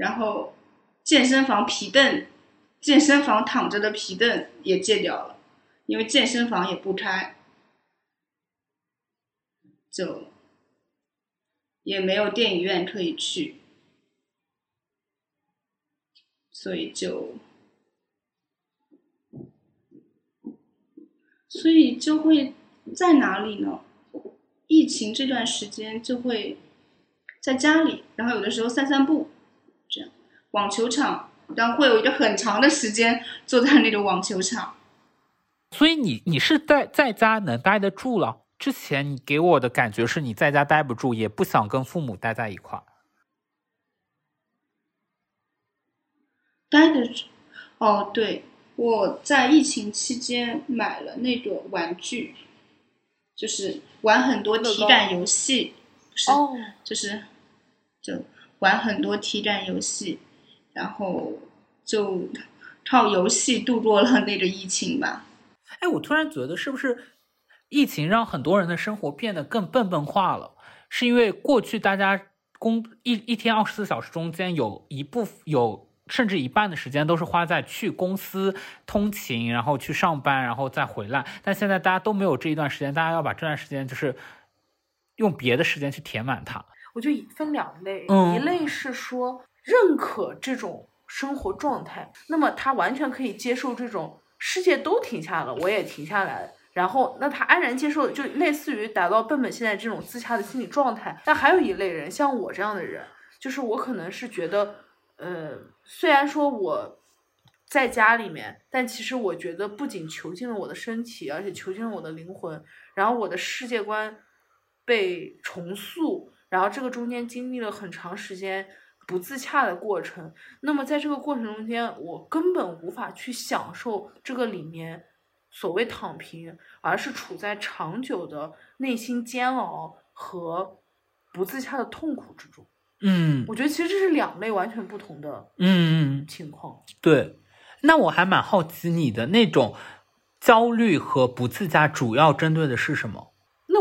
B: 然后健身房皮凳、健身房躺着的皮凳也戒掉了，因为健身房也不开，就也没有电影院可以去，所以就。所以就会在哪里呢？疫情这段时间就会在家里，然后有的时候散散步，网球场，然后会有一个很长的时间坐在那个网球场。
C: 所以你你是在在家能待得住了？之前你给我的感觉是你在家待不住，也不想跟父母待在一块儿。
B: 待得住？哦，对。我在疫情期间买了那个玩具，就是玩很多体感游戏，是，就是就玩很多体感游戏，然后就靠游戏度过了那个疫情吧。
C: 哎，我突然觉得是不是疫情让很多人的生活变得更笨笨化了？是因为过去大家工一一天二十四小时中间有一部分有。甚至一半的时间都是花在去公司通勤，然后去上班，然后再回来。但现在大家都没有这一段时间，大家要把这段时间就是用别的时间去填满它。
D: 我就分两类，一类是说认可这种生活状态，那么他完全可以接受这种世界都停下了，我也停下来，然后那他安然接受，就类似于达到笨笨现在这种自洽的心理状态。但还有一类人，像我这样的人，就是我可能是觉得。呃，虽然说我在家里面，但其实我觉得不仅囚禁了我的身体，而且囚禁了我的灵魂。然后我的世界观被重塑，然后这个中间经历了很长时间不自洽的过程。那么在这个过程中间，我根本无法去享受这个里面所谓躺平，而是处在长久的内心煎熬和不自洽的痛苦之中。
C: 嗯，
D: 我觉得其实这是两类完全不同的
C: 嗯
D: 情况。
C: 对，那我还蛮好奇你的那种焦虑和不自洽，主要针对的是什么？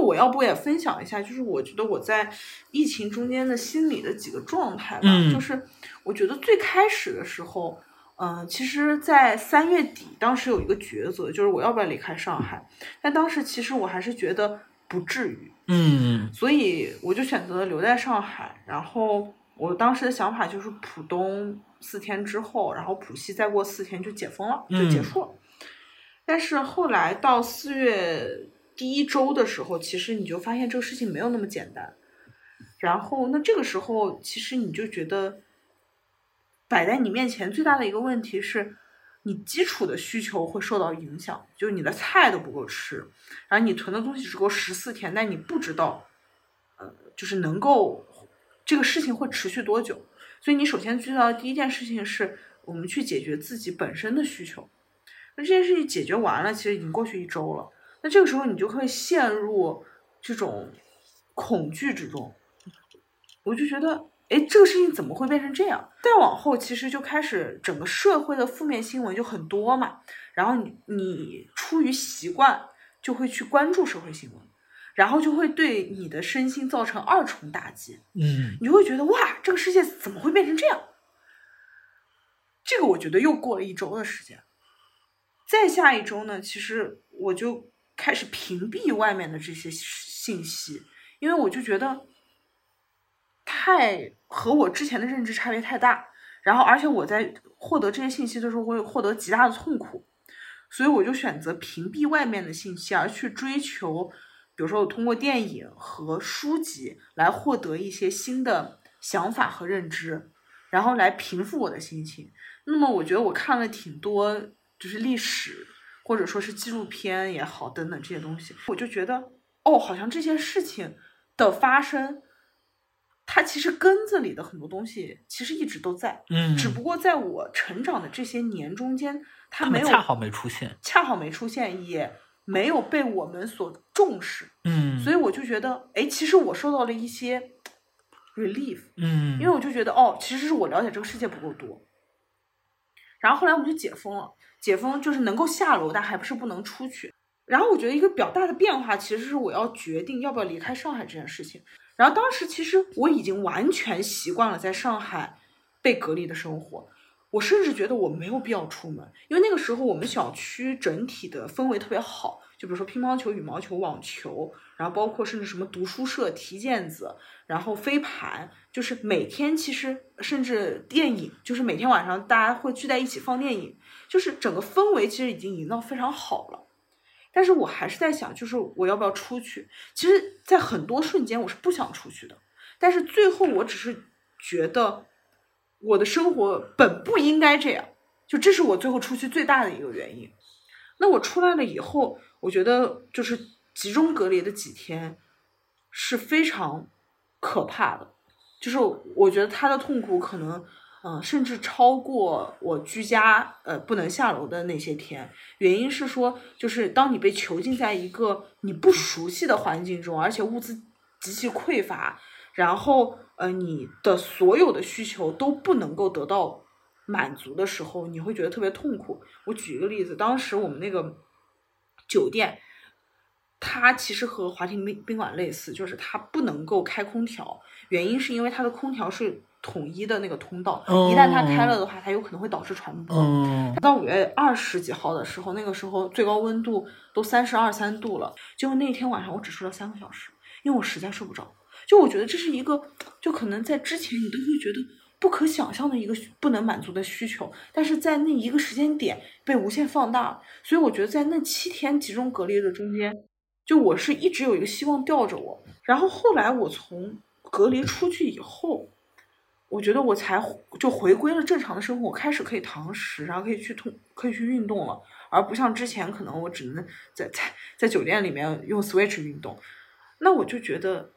D: 那我要不也分享一下，就是我觉得我在疫情中间的心理的几个状态吧。
C: 嗯，
D: 就是我觉得最开始的时候，嗯，其实，在三月底，当时有一个抉择，就是我要不要离开上海。但当时其实我还是觉得不至于。
C: 嗯，
D: 所以我就选择了留在上海。然后我当时的想法就是，浦东四天之后，然后浦西再过四天就解封了，就结束了。但是后来到四月第一周的时候，其实你就发现这个事情没有那么简单。然后那这个时候，其实你就觉得摆在你面前最大的一个问题是。你基础的需求会受到影响，就是你的菜都不够吃，然后你囤的东西只够十四天，但你不知道，呃，就是能够这个事情会持续多久，所以你首先遇到第一件事情是我们去解决自己本身的需求。那这件事情解决完了，其实已经过去一周了，那这个时候你就会陷入这种恐惧之中，我就觉得。哎，这个事情怎么会变成这样？再往后，其实就开始整个社会的负面新闻就很多嘛。然后你你出于习惯，就会去关注社会新闻，然后就会对你的身心造成二重打击。
C: 嗯，
D: 你就会觉得哇，这个世界怎么会变成这样？这个我觉得又过了一周的时间。再下一周呢，其实我就开始屏蔽外面的这些信息，因为我就觉得太和我之前的认知差别太大，然后而且我在获得这些信息的时候会获得极大的痛苦，所以我就选择屏蔽外面的信息，而去追求，比如说我通过电影和书籍来获得一些新的想法和认知。然后来平复我的心情。那么我觉得我看了挺多，就是历史或者说是纪录片也好，等等这些东西，我就觉得哦，好像这些事情的发生，它其实根子里的很多东西其实一直都在，
C: 嗯，
D: 只不过在我成长的这些年中间，它没有
C: 恰好没出现。
D: 恰好没出现，也没有被我们所重视，
C: 嗯，
D: 所以我就觉得，哎，其实我受到了一些 relief。
C: 嗯，
D: 因为我就觉得哦，其实是我了解这个世界不够多。然后后来我们就解封了，解封就是能够下楼，但还不是不能出去。然后我觉得一个比较大的变化，其实是我要决定要不要离开上海这件事情。然后当时其实我已经完全习惯了在上海被隔离的生活，我甚至觉得我没有必要出门，因为那个时候我们小区整体的氛围特别好，就比如说乒乓球、羽毛球、网球，然后包括甚至什么读书社、踢毽子，然后飞盘，就是每天其实甚至电影，就是每天晚上大家会聚在一起放电影，就是整个氛围其实已经营造非常好了。但是我还是在想，就是我要不要出去？其实，在很多瞬间我是不想出去的，但是最后我只是觉得我的生活本不应该这样，就这是我最后出去最大的一个原因。那我出来了以后，我觉得就是集中隔离的几天是非常可怕的，就是我觉得他的痛苦可能，嗯、甚至超过我居家呃不能下楼的那些天。原因是说，就是当你被囚禁在一个你不熟悉的环境中，而且物资极其匮乏，然后呃你的所有的需求都不能够得到满足的时候，你会觉得特别痛苦。我举一个例子，当时我们那个酒店，它其实和华庭宾宾馆类似，就是它不能够开空调，原因是因为它的空调是统一的那个通道，一旦它开了的话，它有可能会导致传播。
C: 嗯，
D: 到五月二十几号的时候，那个时候最高温度都三十二三度了，结果那天晚上我只睡了三个小时，因为我实在睡不着。就我觉得这是一个，就可能在之前你都会觉得不可想象的一个不能满足的需求，但是在那一个时间点被无限放大。所以我觉得在那七天集中隔离的中间，就我是一直有一个希望吊着我。然后后来我从隔离出去以后，我觉得我才就回归了正常的生活，开始可以堂食，然后可以去通可以去运动了，而不像之前可能我只能在在在酒店里面用 Switch 运动。那我就觉得，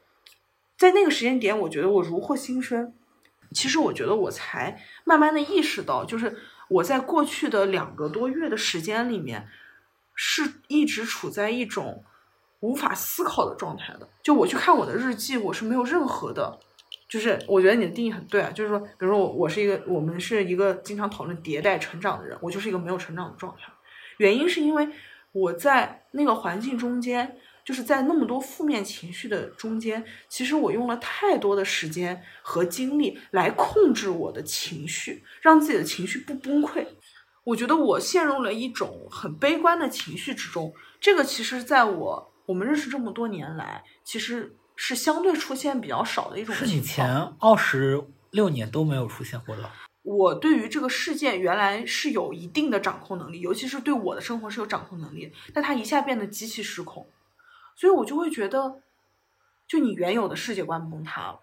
D: 在那个时间点，我觉得我如获新生。其实我觉得我才慢慢的意识到，就是我在过去的两个多月的时间里面，是一直处在一种无法思考的状态的。就我去看我的日记，我是没有任何的，就是我觉得你的定义很对啊，就是说，比如说我我是一个，我们是一个经常讨论迭代成长的人，我就是一个没有成长的状态。原因是因为我在那个环境中间。就是在那么多负面情绪的中间，其实我用了太多的时间和精力来控制我的情绪，让自己的情绪不崩溃。我觉得我陷入了一种很悲观的情绪之中。这个其实在我我们认识这么多年来，其实是相对出现比较少的一种情况。
C: 是你前二十六年都没有出现过的。
D: 我对于这个事件原来是有一定的掌控能力，尤其是对我的生活是有掌控能力，但它一下变得极其失控。所以我就会觉得，就你原有的世界观崩塌了，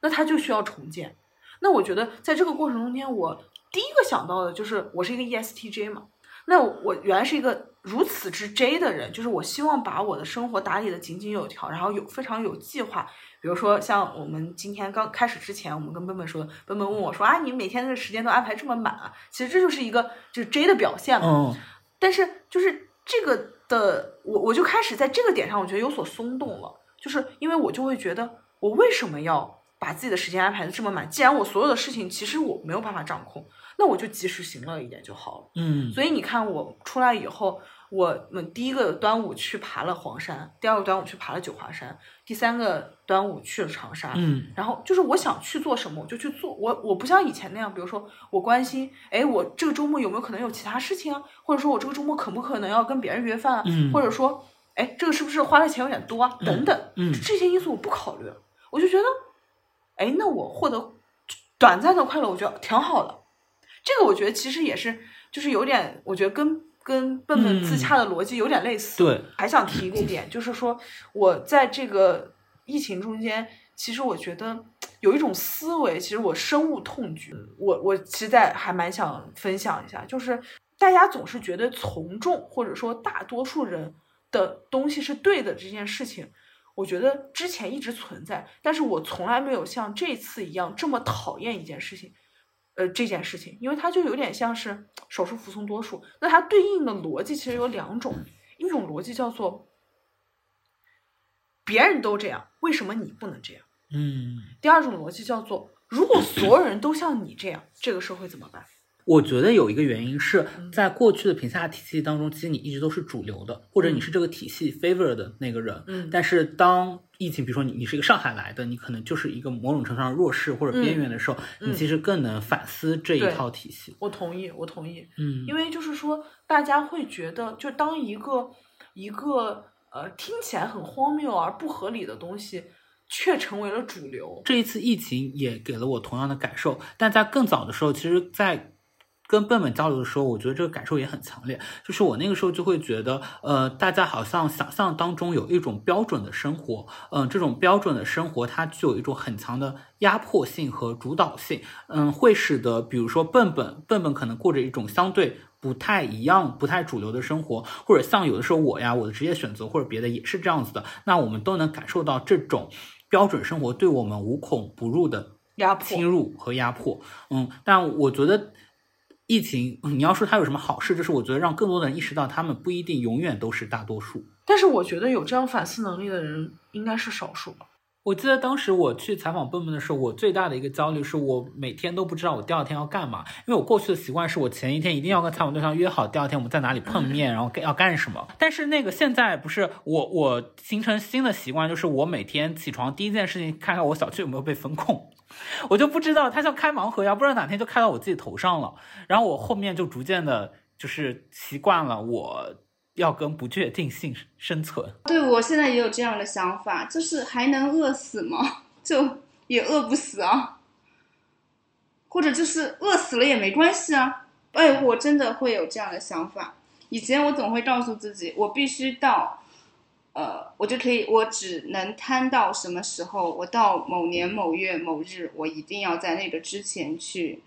D: 那它就需要重建。那我觉得在这个过程中间，我第一个想到的就是我是一个 ESTJ 嘛，那我原来是一个如此之 J 的人，就是我希望把我的生活打理的井井有条，然后有非常有计划。比如说像我们今天刚开始之前，我们跟笨笨说，笨笨问我说啊，你每天的时间都安排这么满啊？其实这就是一个就是 J 的表现嘛。
C: 嗯，
D: 但是就是这个的，我我就开始在这个点上，我觉得有所松动了，就是因为我就会觉得，我为什么要把自己的时间安排的这么满？既然我所有的事情其实我没有办法掌控，那那我就及时行乐一点就好了。
C: 嗯，
D: 所以你看，我出来以后，我们第一个端午去爬了黄山，第二个端午去爬了九华山，第三个端午去了长沙。
C: 嗯
D: 然后就是我想去做什么，我就去做。我我不像以前那样，比如说我关心，哎，我这个周末有没有可能有其他事情啊？或者说我这个周末可不可能要跟别人约饭啊？
C: 嗯
D: 或者说，哎，这个是不是花的钱有点多啊？等等，
C: 嗯
D: 这些因素我不考虑，我就觉得，哎，那我获得短暂的快乐，我觉得挺好的。这个我觉得其实也是，就是有点，我觉得跟跟笨笨自洽的逻辑有点类似。
C: 对，
D: 还想提一个 点，就是说我在这个疫情中间，其实我觉得有一种思维，其实我深恶痛绝。我我其实在还蛮想分享一下，就是大家总是觉得从众或者说大多数人的东西是对的这件事情。我觉得之前一直存在，但是我从来没有像这次一样这么讨厌一件事情。呃，这件事情，因为它就有点像是少数服从多数。那它对应的逻辑其实有两种，一种逻辑叫做别人都这样，为什么你不能这样？
C: 嗯，
D: 第二种逻辑叫做如果所有人都像你这样，这个社会怎么办？
C: 我觉得有一个原因是
D: 嗯
C: 在过去的评价体系当中，其实你一直都是主流的，或者你是这个体系 favor 的那个人。
D: 嗯
C: 但是当疫情，比如说你你是一个上海来的，你可能就是一个某种程度上弱势或者边缘的时候，
D: 嗯
C: 你其实更能反思这一套体系。
D: 我同意，我同意。
C: 嗯，
D: 因为就是说，大家会觉得，就当一个一个呃听起来很荒谬而不合理的东西，却成为了主流。
C: 这一次疫情也给了我同样的感受，但在更早的时候，其实，在跟笨笨交流的时候，我觉得这个感受也很强烈。就是我那个时候就会觉得，呃，大家好像想象当中有一种标准的生活，嗯、这种标准的生活它具有一种很强的压迫性和主导性，嗯，会使得比如说笨笨笨笨可能过着一种相对。不太一样、不太主流的生活，或者像有的时候我呀，我的职业选择或者别的也是这样子的，那我们都能感受到这种标准生活对我们无孔不入的
D: 压迫
C: 侵入和压迫。嗯，但我觉得疫情，你要说它有什么好事，就是我觉得让更多的人意识到，他们不一定永远都是大多数。
D: 但是我觉得有这样反思能力的人应该是少数吧。
C: 我记得当时我去采访笨笨的时候，我最大的一个焦虑是我每天都不知道我第二天要干嘛，因为我过去的习惯是我前一天一定要跟采访对象约好第二天我们在哪里碰面，然后干要干什么。但是那个现在不是我我形成新的习惯，就是我每天起床第一件事情看看我小区有没有被封控。我就不知道它像开盲盒一样，不知道哪天就开到我自己头上了。然后我后面就逐渐的，就是习惯了我要跟不确定性生存。
B: 对我现在也有这样的想法，就是还能饿死吗？就也饿不死啊，或者就是饿死了也没关系啊。哎，我真的会有这样的想法。以前我总会告诉自己，我必须到，呃，我就可以，我只能摊到什么时候，我到某年某月某日，我一定要在那个之前去，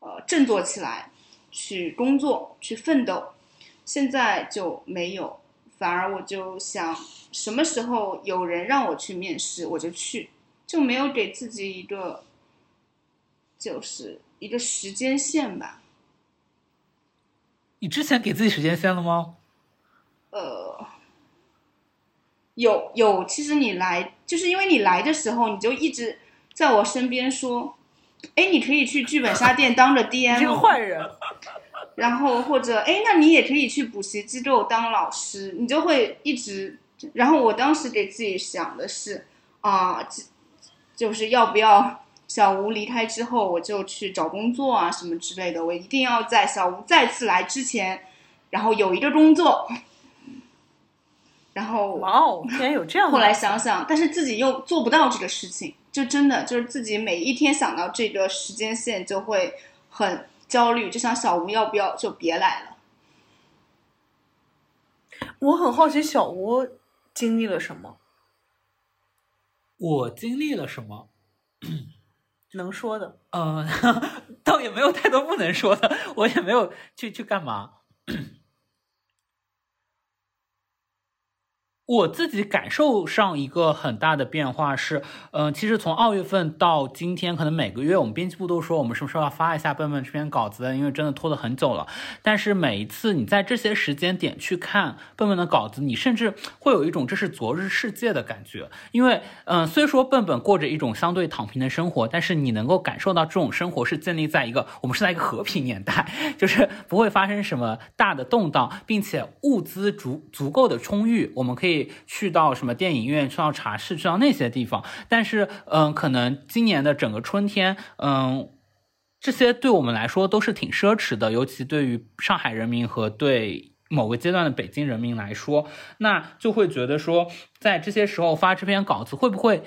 B: 呃，振作起来，去工作，去奋斗。现在就没有，反而我就想，什么时候有人让我去面试，我就去，就没有给自己一个，就是一个时间线吧。
C: 你之前给自己时间线了吗？
B: 呃，有有，其实你来，就是因为你来的时候，你就一直在我身边说，哎，你可以去剧本杀店当着
D: 你这个
B: DM，
D: 坏人，
B: 然后或者哎，那你也可以去补习机构当老师，你就会一直。然后我当时给自己想的是，啊，就就是要不要小吴离开之后，我就去找工作啊什么之类的，我一定要在小吴再次来之前，然后有一个工作。然后
D: 哇哦，竟然有这样的。
B: 后来想想，但是自己又做不到这个事情，就真的就是自己每一天想到这个时间线就会很焦虑，就像小吴要不要就别来了。
D: 我很好奇小吴经历了什么，
C: 我经历了什么？
D: 能说的。
C: 呃，倒也没有太多不能说的，我也没有去去干嘛。我自己感受上一个很大的变化是，嗯，其实从二月份到今天，可能每个月我们编辑部都说我们什么时候要发一下笨笨这篇稿子，因为真的拖了很久了。但是每一次你在这些时间点去看笨笨的稿子，你甚至会有一种这是昨日世界的感觉。因为，嗯，虽说笨笨过着一种相对躺平的生活，但是你能够感受到这种生活是建立在一个我们是在一个和平年代，就是不会发生什么大的动荡，并且物资足足够的充裕，我们可以。去到什么电影院，去到茶室，去到那些地方，但是，嗯，可能今年的整个春天，嗯，这些对我们来说都是挺奢侈的，尤其对于上海人民和对某个阶段的北京人民来说，那就会觉得说，在这些时候发这篇稿子会不会，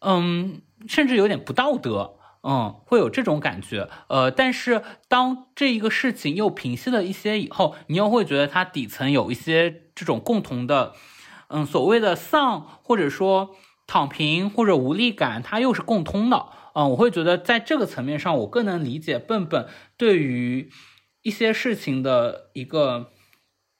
C: 嗯，甚至有点不道德。嗯，会有这种感觉，呃，但是当这一个事情又平息了一些以后，你又会觉得它底层有一些这种共同的，嗯，所谓的丧或者说躺平或者无力感，它又是共通的。嗯，我会觉得在这个层面上，我更能理解笨笨对于一些事情的一个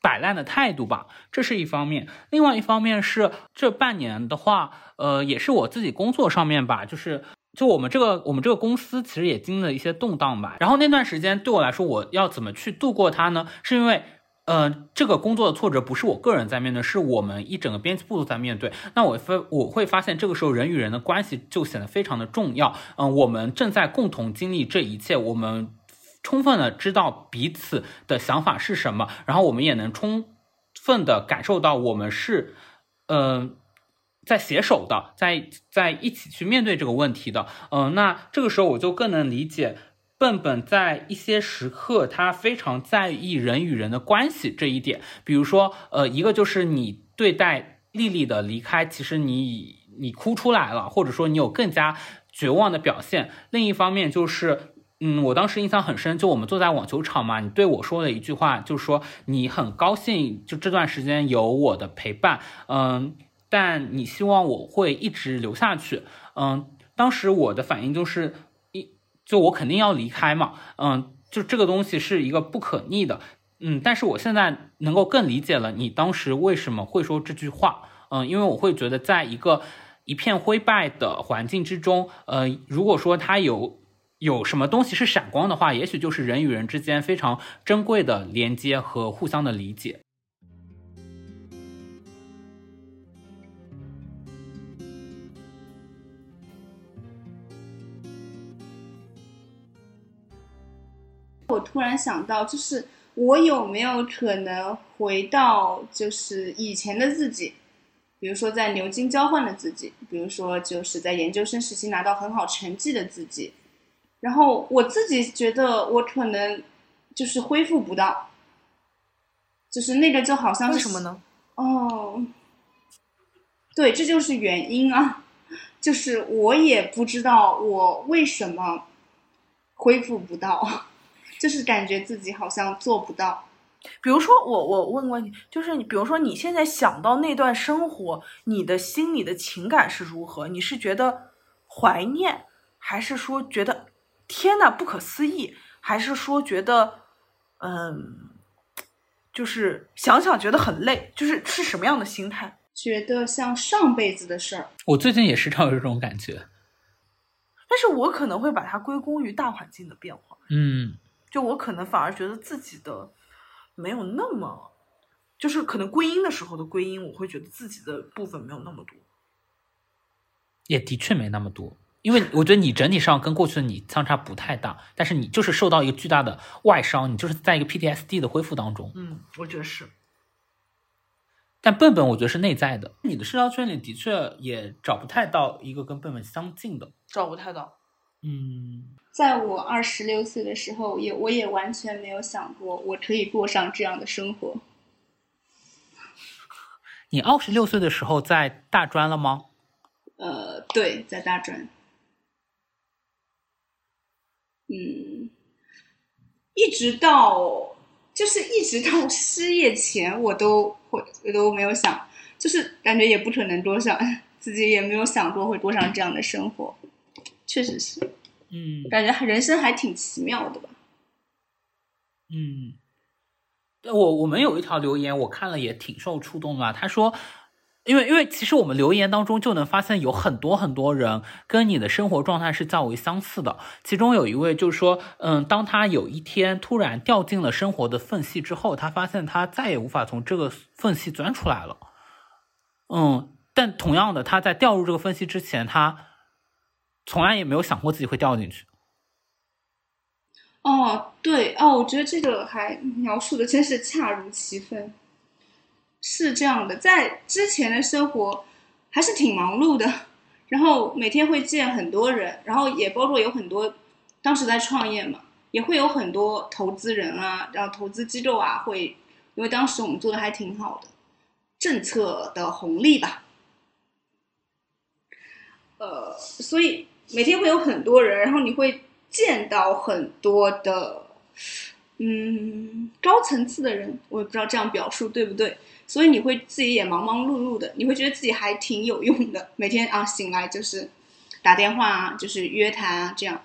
C: 摆烂的态度吧，这是一方面。另外一方面是这半年的话，呃，也是我自己工作上面吧，就是。就我们这个，我们这个公司其实也经历了一些动荡吧。然后那段时间对我来说，我要怎么去度过它呢？是因为，呃，这个工作的挫折不是我个人在面对，是我们一整个编辑部都在面对。那我发我会发现，这个时候人与人的关系就显得非常的重要。嗯，我们正在共同经历这一切，我们充分的知道彼此的想法是什么，然后我们也能充分的感受到我们是，嗯。在携手的，在在一起去面对这个问题的，嗯，那这个时候我就更能理解笨笨在一些时刻他非常在意人与人的关系这一点。比如说，呃，一个就是你对待丽丽的离开，其实你你哭出来了，或者说你有更加绝望的表现。另一方面就是，嗯，我当时印象很深，就我们坐在网球场嘛，你对我说了一句话，就是说你很高兴，就这段时间有我的陪伴，嗯。但你希望我会一直留下去，嗯，当时我的反应就是，就我肯定要离开嘛，嗯，就这个东西是一个不可逆的，嗯，但是我现在能够更理解了你当时为什么会说这句话，嗯，因为我会觉得在一个一片灰败的环境之中，呃，如果说它有有什么东西是闪光的话，也许就是人与人之间非常珍贵的连接和互相的理解。
B: 我突然想到，就是我有没有可能回到就是以前的自己，比如说在牛津交换的自己，比如说就是在研究生时期拿到很好成绩的自己，然后我自己觉得我可能就是恢复不到，就是那个就好像是
D: 什么呢？
B: 哦，对，这就是原因啊，就是我也不知道我为什么恢复不到。就是感觉自己好像做不到。
D: 比如说，我我问个问题，就是你，比如说你现在想到那段生活，你的心里的情感是如何？你是觉得怀念，还是说觉得天呐不可思议，还是说觉得嗯，就是想想觉得很累，就是是什么样的心态？
B: 觉得像上辈子的事儿。
C: 我最近也时常有这种感觉，
D: 但是我可能会把它归功于大环境的变化。
C: 嗯。
D: 就我可能反而觉得自己的没有那么，就是可能归因的时候的归因，我会觉得自己的部分没有那么多，
C: 也的确没那么多，因为我觉得你整体上跟过去的你相差不太大，但是你就是受到一个巨大的外伤，你就是在一个 PTSD 的恢复当中。
D: 嗯，我觉得是。
C: 但笨笨，我觉得是内在的，你的社交圈里的确也找不太到一个跟笨笨相近的，
D: 找不太到。
C: 嗯。
B: 在我二十六岁的时候，也我也完全没有想过我可以过上这样的生活。
C: 你二十六岁的时候在大专了吗？
B: 呃，对，在大专。嗯，一直到就是一直到失业前，我都会我都没有想，就是感觉也不可能多想，自己也没有想过会过上这样的生活，确实是。
C: 嗯，
B: 感觉人生还挺奇妙的吧？
C: 嗯，我我们有一条留言，我看了也挺受触动的。他说，因为因为其实我们留言当中就能发现有很多很多人跟你的生活状态是较为相似的。其中有一位就是说，嗯，当他有一天突然掉进了生活的缝隙之后，他发现他再也无法从这个缝隙钻出来了。嗯，但同样的，他在掉入这个缝隙之前，他从来也没有想过自己会掉进去。
B: 哦，对哦，我觉得这个还描述的真是恰如其分。是这样的，在之前的生活还是挺忙碌的，然后每天会见很多人，然后也包括有很多当时在创业嘛，也会有很多投资人啊，然后投资机构啊，会因为当时我们做的还挺好的，政策的红利吧，呃，所以每天会有很多人，然后你会见到很多的嗯高层次的人，我也不知道这样表述对不对。所以你会自己也忙忙碌碌的，你会觉得自己还挺有用的。每天啊醒来就是打电话啊，就是约谈啊这样。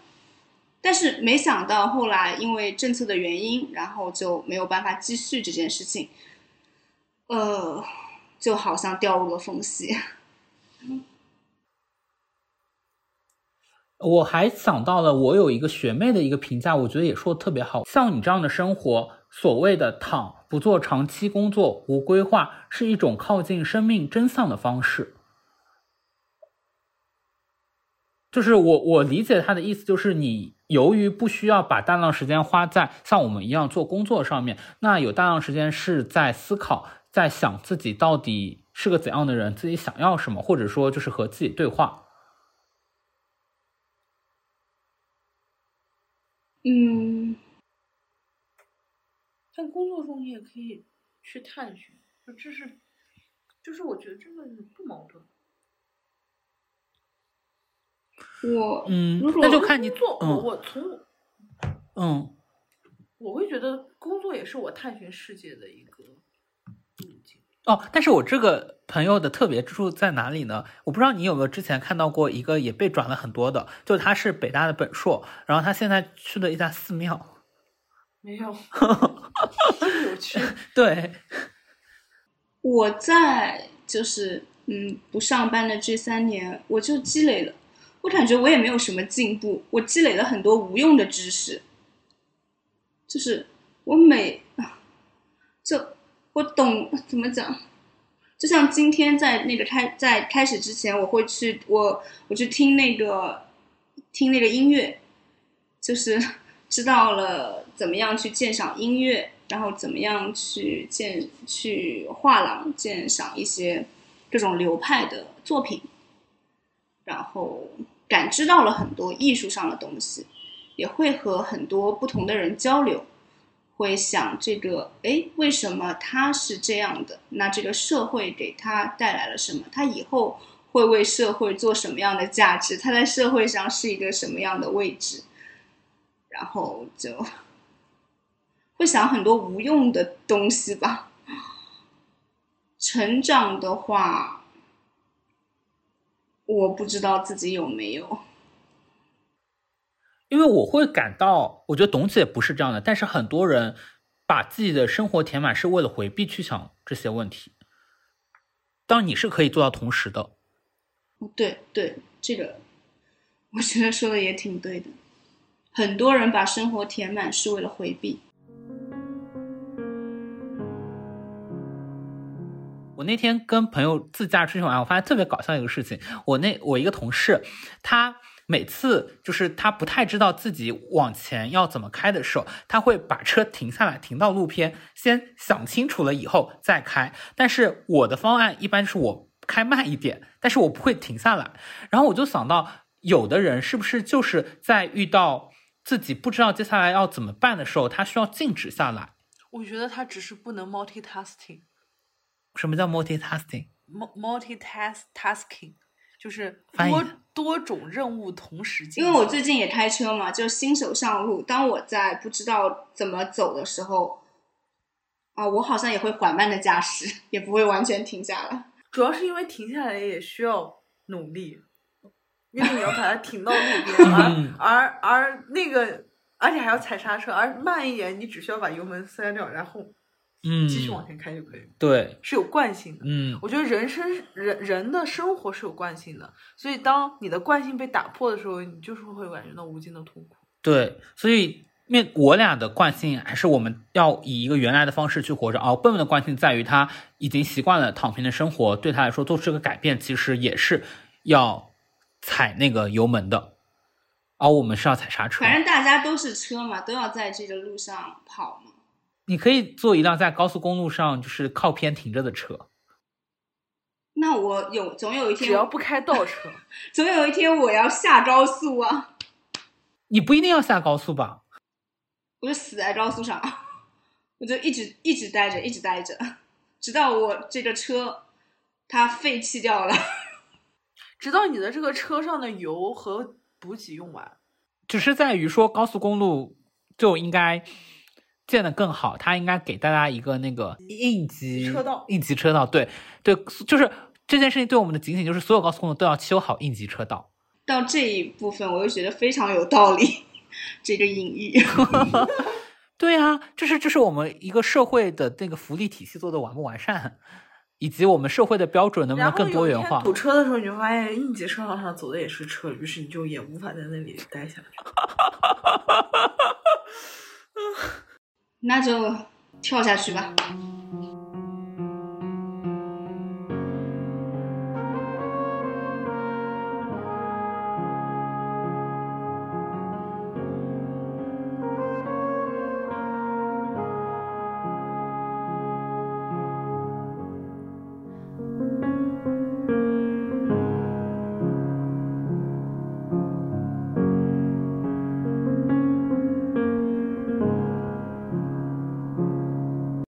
B: 但是没想到后来因为政策的原因，然后就没有办法继续这件事情，呃，就好像掉入了缝隙。
C: 我还想到了，我有一个学妹的一个评价，我觉得也说的特别好。像你这样的生活，所谓的躺。不做长期工作、无规划，是一种靠近生命真相的方式。就是我我理解他的意思，就是你由于不需要把大量时间花在像我们一样做工作上面，那有大量时间是在思考，在想自己到底是个怎样的人，自己想要什么，或者说就是和自己对话。
B: 嗯。
D: 但工作中你也可以去探寻，就这是，就是我觉得这个不矛盾。
B: 我
C: 嗯，
B: 那
C: 就看你
D: 做，我我从
C: 嗯，
D: 我会觉得工作也是我探寻世界的一个。
C: 哦，但是我这个朋友的特别之处在哪里呢？我不知道你有没有之前看到过一个也被转了很多的，就他是北大的本硕，然后他现在去了一家寺庙。
D: 没有，有趣。
C: 对，
B: 我在就是嗯不上班的这三年，我就积累了，我感觉我也没有什么进步，我积累了很多无用的知识。就是我每就我懂怎么讲，就像今天在那个开在开始之前，我会去我我去听那个听那个音乐，就是知道了。怎么样去鉴赏音乐，然后怎么样去鉴去画廊鉴赏一些各种流派的作品，然后感知到了很多艺术上的东西，也会和很多不同的人交流，会想这个哎为什么他是这样的？那这个社会给他带来了什么？他以后会为社会做什么样的价值？他在社会上是一个什么样的位置？然后就。会想很多无用的东西吧。成长的话，我不知道自己有没有。
C: 因为我会感到，我觉得董姐不是这样的，但是很多人把自己的生活填满是为了回避去想这些问题。当你是可以做到同时的。
B: 对对，这个我觉得说的也挺对的。很多人把生活填满是为了回避。
C: 我那天跟朋友自驾出去玩，我发现特别搞笑一个事情。我那我一个同事，他每次就是他不太知道自己往前要怎么开的时候，他会把车停下来，停到路边，先想清楚了以后再开。但是我的方案一般是我开慢一点，但是我不会停下来。然后我就想到，有的人是不是就是在遇到自己不知道接下来要怎么办的时候，他需要静止下来？
D: 我觉得他只是不能 multitasking。
C: 什么叫
D: multitasking？multitasking 就是多多种任务同时进
B: 行。因为我最近也开车嘛，就新手上路。当我在不知道怎么走的时候，啊，我好像也会缓慢的驾驶，也不会完全停下来。
D: 主要是因为停下来也需要努力，因为你要把它停到路边，而而而那个，而且还要踩刹车，而慢一点，你只需要把油门塞掉，然后。
C: 嗯，
D: 继续往前开就可以，
C: 对，
D: 是有惯性的。
C: 嗯
D: 我觉得人生人人的生活是有惯性的，所以当你的惯性被打破的时候，你就是会感觉到无尽的痛苦。
C: 对，所以面我俩的惯性还是我们要以一个原来的方式去活着。而笨笨的惯性在于他已经习惯了躺平的生活，对他来说做出这个改变，其实也是要踩那个油门的，而我们是要踩刹车。
B: 反正大家都是车嘛，都要在这个路上跑嘛。
C: 你可以坐一辆在高速公路上就是靠边停着的车。
B: 那我有总有一天，
D: 只要不开倒车，
B: 总有一天我要下高速啊，
C: 你不一定要下高速吧？
B: 我就死在高速上，我就一直一直待着，一直待着，直到我这个车它废弃掉了。
D: 直到你的这个车上的油和补给用完。
C: 只是在于说高速公路就应该建的更好，它应该给大家一个那个应急
D: 车道
C: 应急车道。对对，就是这件事情对我们的警醒就是，所有高速公路都要修好应急车道。
B: 到这一部分，我又觉得非常有道理，这个隐喻。
C: 对啊，这是这是我们一个社会的那个福利体系做的完不完善，以及我们社会的标准能不能更多元化。
D: 堵车的时候，你就发现应急车道上走的也是车，于是你就也无法在那里待下去。
B: 那就跳下去吧。